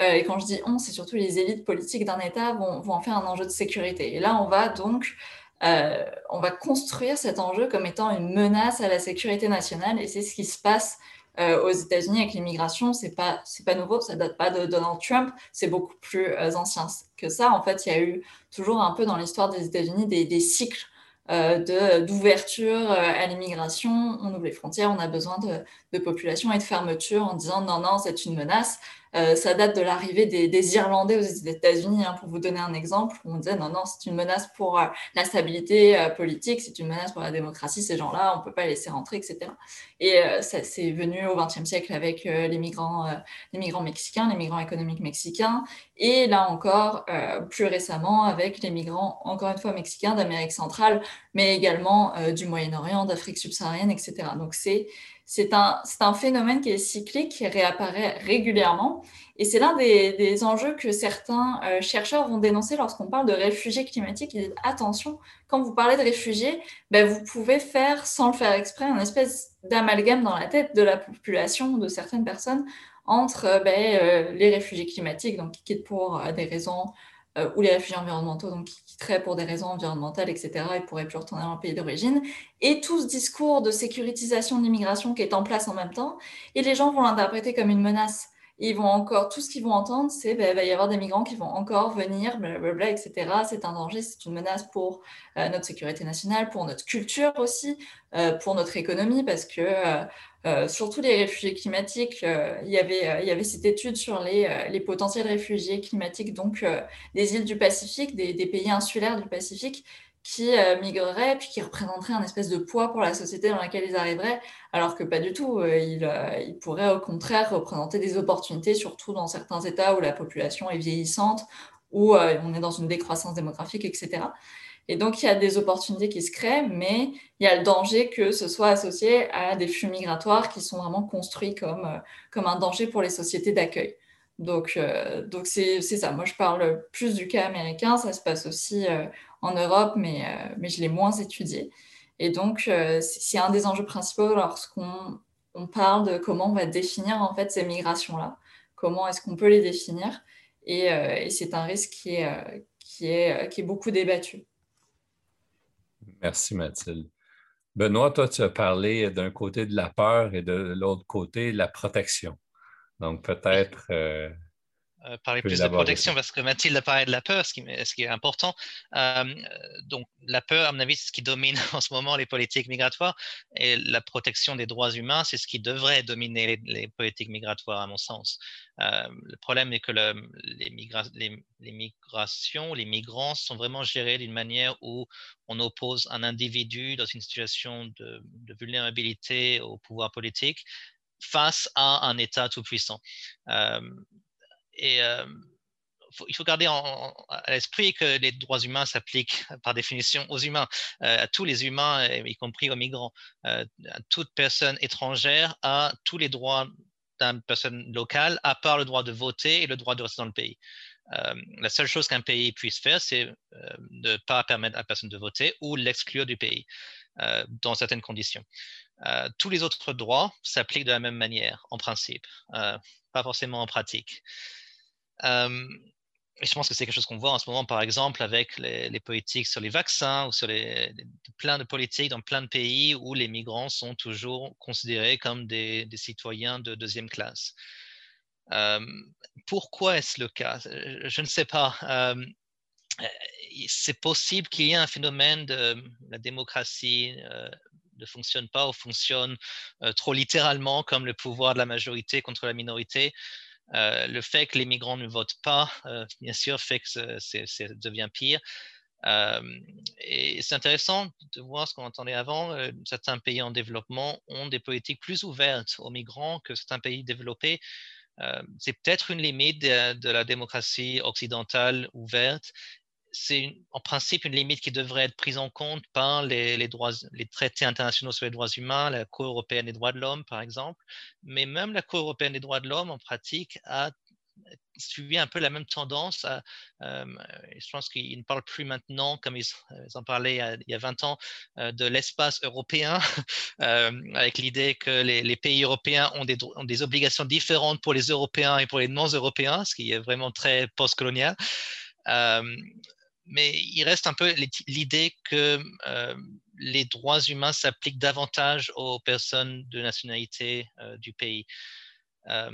et quand je dis on, c'est surtout les élites politiques d'un État vont, en faire un enjeu de sécurité. Et là, on va donc euh, on va construire cet enjeu comme étant une menace à la sécurité nationale et c'est ce qui se passe euh, aux États-Unis avec l'immigration. C'est pas c'est pas nouveau, ça date pas de Donald Trump, c'est beaucoup plus euh, ancien que ça. En fait, il y a eu toujours un peu dans l'histoire des États-Unis des, cycles d'ouverture à l'immigration. On ouvre les frontières, on a besoin de, de population et de fermeture en disant non non c'est une menace. Euh, ça date de l'arrivée des, Irlandais aux États-Unis, hein, pour vous donner un exemple. On disait non, non, c'est une menace pour euh, la stabilité euh, politique, c'est une menace pour la démocratie, ces gens-là, on ne peut pas les laisser rentrer, etc. Et ça c'est venu au XXe siècle avec les, migrants, les migrants mexicains, les migrants économiques mexicains, et là encore, plus récemment, avec les migrants, encore une fois, mexicains d'Amérique centrale, mais également du Moyen-Orient, d'Afrique subsaharienne, etc. Donc c'est c'est un, un, phénomène qui est cyclique, qui réapparaît régulièrement. Et c'est l'un des, enjeux que certains euh, chercheurs vont dénoncer lorsqu'on parle de réfugiés climatiques. Ils disent attention, quand vous parlez de réfugiés, ben, vous pouvez faire, sans le faire exprès, une espèce d'amalgame dans la tête de la population, de certaines personnes, entre ben, euh, les réfugiés climatiques, donc qui quittent pour euh, des raisons euh, ou les réfugiés environnementaux, donc qui quitteraient pour des raisons environnementales, etc., et pourraient plus retourner dans leur pays d'origine, et tout ce discours de sécurisation de l'immigration qui est en place en même temps, et les gens vont l'interpréter comme une menace. Ils vont encore, tout ce qu'ils vont entendre, c'est ben, il va y avoir des migrants qui vont encore venir, etc. C'est un danger, c'est une menace pour euh, notre sécurité nationale, pour notre culture aussi, euh, pour notre économie, parce que euh, surtout les réfugiés climatiques, il, y avait, il y avait cette étude sur les, les potentiels réfugiés climatiques donc des îles du Pacifique, des, pays insulaires du Pacifique, qui migreraient puis qui représenteraient un espèce de poids pour la société dans laquelle ils arriveraient, alors que pas du tout. ils, ils, pourraient au contraire représenter des opportunités, surtout dans certains États où la population est vieillissante, où on est dans une décroissance démographique, etc. Et donc, il y a des opportunités qui se créent, mais il y a le danger que ce soit associé à des flux migratoires qui sont vraiment construits comme, euh, comme un danger pour les sociétés d'accueil. Donc, euh, donc c'est, ça. Moi, je parle plus du cas américain. Ça se passe aussi euh, en Europe, mais, mais je l'ai moins étudié. Et donc, c'est un des enjeux principaux lorsqu'on on parle de comment on va définir en fait ces migrations-là. Comment est-ce qu'on peut les définir? Et, et, c'est un risque qui est, qui est, qui est beaucoup débattu. Merci Mathilde. Benoît, toi, tu as parlé d'un côté de la peur et de l'autre côté la protection. Donc peut-être euh, euh, parler plus de protection parce que Mathilde a parlé de la peur, ce qui, ce qui est important. Euh, donc, la peur, à mon avis, c'est ce qui domine en ce moment les politiques migratoires et la protection des droits humains, c'est ce qui devrait dominer les, politiques migratoires, à mon sens. Euh, le problème est que le, les, les, migrations, les migrants sont vraiment gérés d'une manière où on oppose un individu dans une situation de, de vulnérabilité au pouvoir politique face à un État tout-puissant. Euh, et euh, il faut garder à l'esprit que les droits humains s'appliquent par définition aux humains, euh, à tous les humains, y compris aux migrants. Euh, toute personne étrangère a tous les droits d'une personne locale, à part le droit de voter et le droit de rester dans le pays. la seule chose qu'un pays puisse faire, c'est ne pas permettre à personne de voter ou l'exclure du pays dans certaines conditions. tous les autres droits s'appliquent de la même manière, en principe, pas forcément en pratique. Euh, et je pense que c'est quelque chose qu'on voit en ce moment, par exemple, avec les, politiques sur les vaccins ou sur plein de politiques dans plein de pays où les migrants sont toujours considérés comme des, citoyens de deuxième classe. Euh, pourquoi est-ce le cas? Je ne sais pas. Euh, c'est possible qu'il y ait un phénomène de la démocratie ne fonctionne pas ou fonctionne trop littéralement comme le pouvoir de la majorité contre la minorité. Euh, le fait que les migrants ne votent pas, euh, bien sûr, fait que ça devient pire. Euh, et c'est intéressant de voir ce qu'on entendait avant. certains pays en développement ont des politiques plus ouvertes aux migrants que certains pays développés. c'est peut-être une limite de, la démocratie occidentale ouverte c'est en principe une limite qui devrait être prise en compte par les, droits, les traités internationaux sur les droits humains, la Cour européenne des droits de l'homme, par exemple. Mais même la Cour européenne des droits de l'homme, en pratique, a suivi un peu la même tendance. Euh, je pense qu'ils ne parlent plus maintenant, comme ils, en parlaient il y a, 20 ans, euh, de l'espace européen, euh, avec l'idée que les, pays européens ont des, ont des, obligations différentes pour les Européens et pour les non-Européens, ce qui est vraiment très postcolonial mais il reste un peu l'idée que euh, les droits humains s'appliquent davantage aux personnes de nationalité euh, du pays. Euh,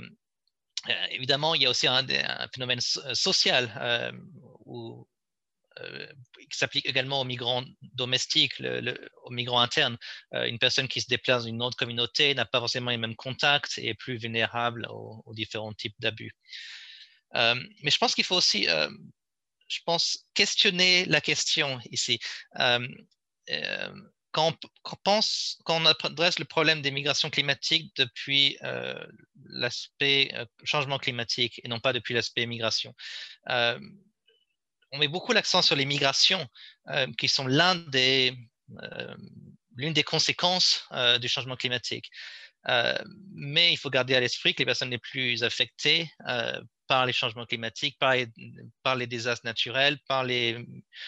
évidemment, il y a aussi un, phénomène social qui s'applique également aux migrants domestiques, aux migrants internes. une personne qui se déplace dans une autre communauté n'a pas forcément les mêmes contacts et est plus vulnérable aux, aux différents types d'abus. mais je pense qu'il faut aussi je pense, questionner la question ici. Euh, euh, quand, on, pense, quand on adresse le problème des migrations climatiques depuis euh, l'aspect changement climatique et non pas depuis l'aspect migration, on met beaucoup l'accent sur les migrations qui sont l'une des conséquences du changement climatique. mais il faut garder à l'esprit que les personnes les plus affectées par les changements climatiques, par les, désastres naturels, par les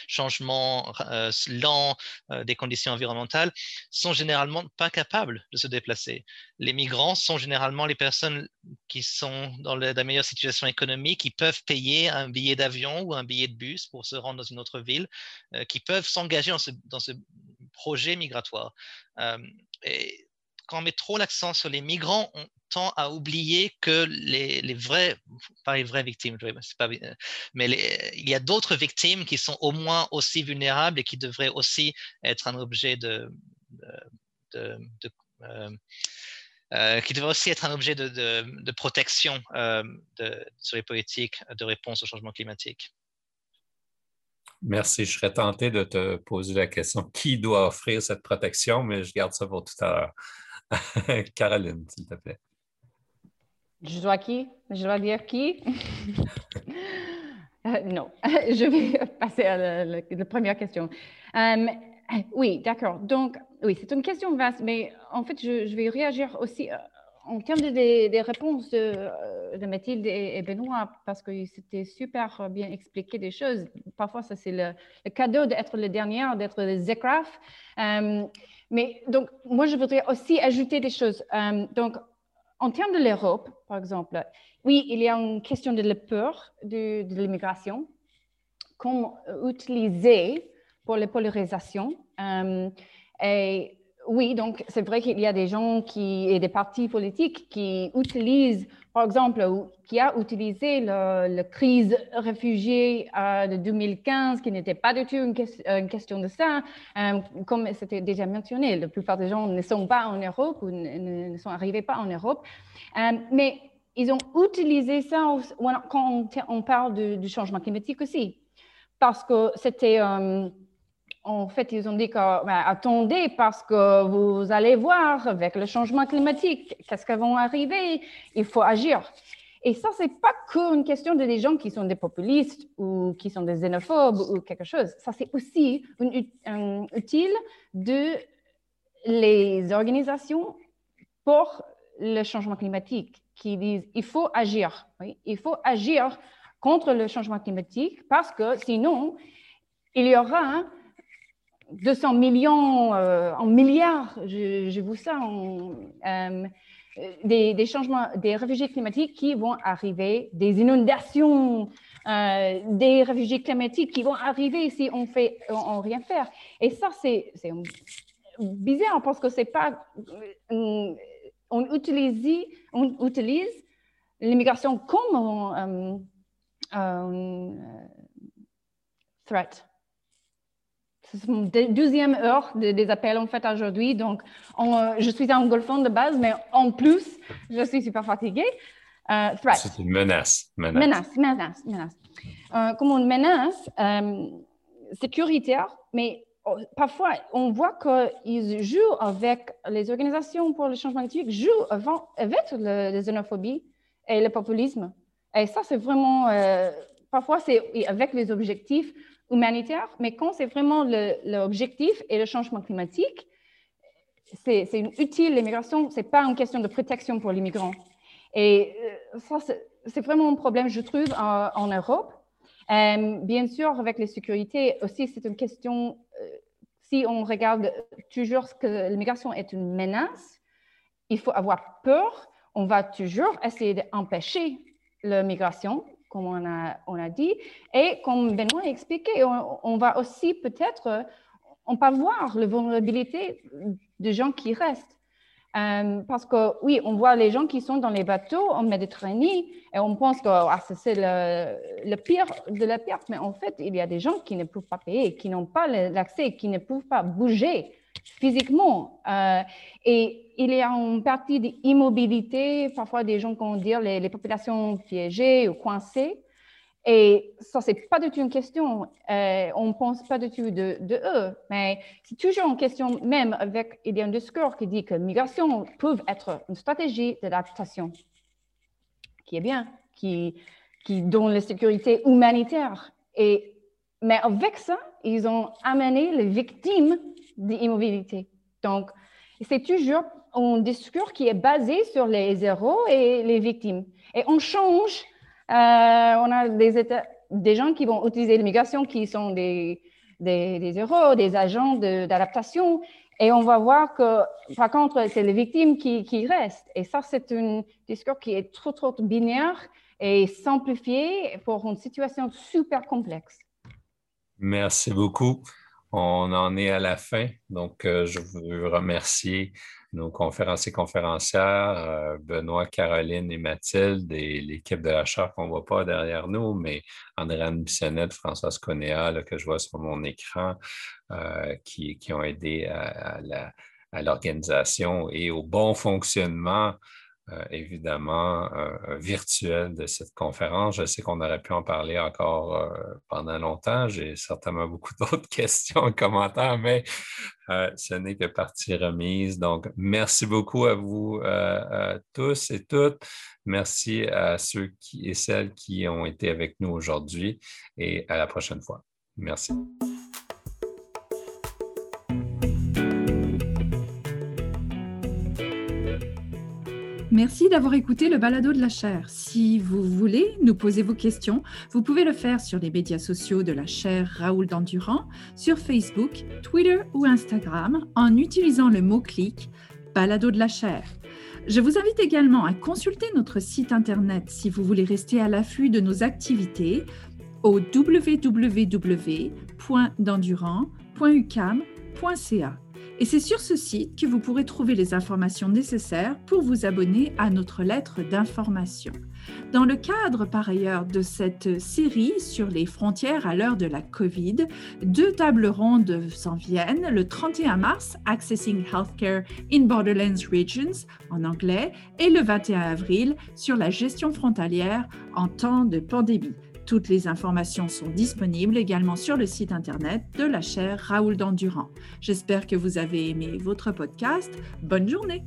changements euh, lents euh, des conditions environnementales, sont généralement pas capables de se déplacer. Les migrants sont généralement les personnes qui sont dans la meilleure situation économique, qui peuvent payer un billet d'avion ou un billet de bus pour se rendre dans une autre ville, euh, qui peuvent s'engager dans ce, projet migratoire. et quand on met trop l'accent sur les migrants, on tend à oublier que les vrais, pas les vraies victimes, pas, mais il y a d'autres victimes qui sont au moins aussi vulnérables et qui devraient aussi être un objet de, euh, euh, qui devrait aussi être un objet de, de protection euh, sur les politiques de réponse au changement climatique. Merci. Je serais tenté de te poser la question qui doit offrir cette protection, mais je garde ça pour tout à l'heure. Caroline, s'il te plaît. Je dois qui? Je dois dire qui? non, je vais passer à la, première question. Euh, oui, d'accord. Donc, oui, c'est une question vaste, mais en fait, je, vais réagir aussi en termes des, réponses de, Mathilde et, Benoît, parce que c'était super bien expliqué des choses. Parfois, ça, c'est le, cadeau d'être le dernier, d'être le Zekraf. mais donc, moi, je voudrais aussi ajouter des choses. donc, en termes de l'Europe, par exemple, oui, il y a une question de la peur de, l'immigration, comment utiliser pour la polarisation. Euh, oui, donc c'est vrai qu'il y a des gens qui, et des partis politiques qui utilisent, par exemple, qui a utilisé la crise réfugiée euh, de 2015, qui n'était pas du tout une, question de ça. Euh, comme c'était déjà mentionné, la plupart des gens ne sont pas en Europe ou ne, sont arrivés pas en Europe. mais ils ont utilisé ça quand on, parle du changement climatique aussi. Parce que c'était, euh, en fait, ils ont dit que, ben, attendez, parce que vous allez voir avec le changement climatique, qu'est-ce qui va arriver, il faut agir. Et ça, c'est pas qu'une question de des gens qui sont des populistes ou qui sont des xénophobes ou quelque chose. Ça, c'est aussi utile de les organisations pour le changement climatique qui disent il faut agir. Il faut agir contre le changement climatique parce que sinon, il y aura 200 millions euh, en milliards, je, vous ça, euh, des, changements, des réfugiés climatiques qui vont arriver, des inondations, euh, des réfugiés climatiques qui vont arriver si on fait on, rien faire. Et ça, c'est bizarre parce que c'est pas on utilise, on utilise l'immigration comme un, euh, threat. C'est mon deuxième heure des appels en fait aujourd'hui. Donc, euh, je suis un golfon de base, mais en plus, je suis super fatiguée. Euh. C'est une menace. Menace, menace, menace. comme une menace sécuritaire, mais Oh, parfois, on voit qu'ils jouent avec les organisations pour le changement climatique, jouent avec la xénophobie et le populisme. Et ça, c'est vraiment, euh, parfois, c'est avec les objectifs humanitaires, mais quand c'est vraiment l'objectif et le changement climatique, c'est utile, l'immigration, ce n'est pas une question de protection pour les migrants. Et euh, ça, c'est vraiment un problème, je trouve, en Europe. Euh, bien sûr, avec les sécurités aussi, c'est une question, euh, si on regarde toujours que l'immigration est une menace, il faut avoir peur. On va toujours essayer d'empêcher la migration, comme on a, on a dit. Et comme Benoît a expliqué, on, va aussi peut-être, on peut voir la vulnérabilité des gens qui restent. Euh, parce que oui, on voit les gens qui sont dans les bateaux en Méditerranée et on pense que ah, c'est le, pire de la pire, mais en fait, il y a des gens qui ne peuvent pas payer, qui n'ont pas l'accès, qui ne peuvent pas bouger physiquement. Euh, et il y a une partie d'immobilité, parfois des gens qui vont dire les, les populations piégées ou coincées. Et ça, c'est pas du tout une question. Euh, on pense pas du tout de, eux, mais c'est toujours une question, même avec, il y a un discours qui dit que migration peut être une stratégie d'adaptation, qui est bien, qui, qui donne la sécurité humanitaire. Et, mais avec ça, ils ont amené les victimes d'immobilité. Donc, c'est toujours un discours qui est basé sur les héros et les victimes. Et on change euh, on a des, des gens qui vont utiliser l'immigration qui sont des, des, héros, des agents d'adaptation. Et on va voir que, par contre, c'est les victimes qui, qui restent. Et ça, c'est un discours qui est trop, trop binaire et simplifié pour une situation super complexe. Merci beaucoup. On en est à la fin, donc euh, je veux remercier nos conférenciers conférencières, euh, Benoît, Caroline et Mathilde, et l'équipe de la charte qu'on ne voit pas derrière nous, mais Andréane Bissonnette, Françoise Conéa, que je vois sur mon écran, euh, qui, ont aidé à, l'organisation et au bon fonctionnement euh, évidemment euh, virtuel de cette conférence. Je sais qu'on aurait pu en parler encore euh, pendant longtemps. J'ai certainement beaucoup d'autres questions, commentaires, mais ce n'est que partie remise. Donc, merci beaucoup à vous tous et toutes. Merci à ceux et celles qui ont été avec nous aujourd'hui et à la prochaine fois. Merci. Merci d'avoir écouté le balado de la chaire. Si vous voulez nous poser vos questions, vous pouvez le faire sur les médias sociaux de la chaire Raoul Dandurand, sur Facebook, Twitter ou Instagram en utilisant le mot-clic balado de la chaire. Je vous invite également à consulter notre site internet si vous voulez rester à l'affût de nos activités au www.dandurand.ucam.ca. Et c'est sur ce site que vous pourrez trouver les informations nécessaires pour vous abonner à notre lettre d'information. Dans le cadre, par ailleurs, de cette série sur les frontières à l'heure de la COVID, deux tables rondes s'en viennent. Le 31 mars, Accessing Healthcare in Borderlands Regions en anglais, et le 21 avril sur la gestion frontalière en temps de pandémie. Toutes les informations sont disponibles également sur le site internet de la chaire Raoul Dandurand. J'espère que vous avez aimé votre podcast. Bonne journée!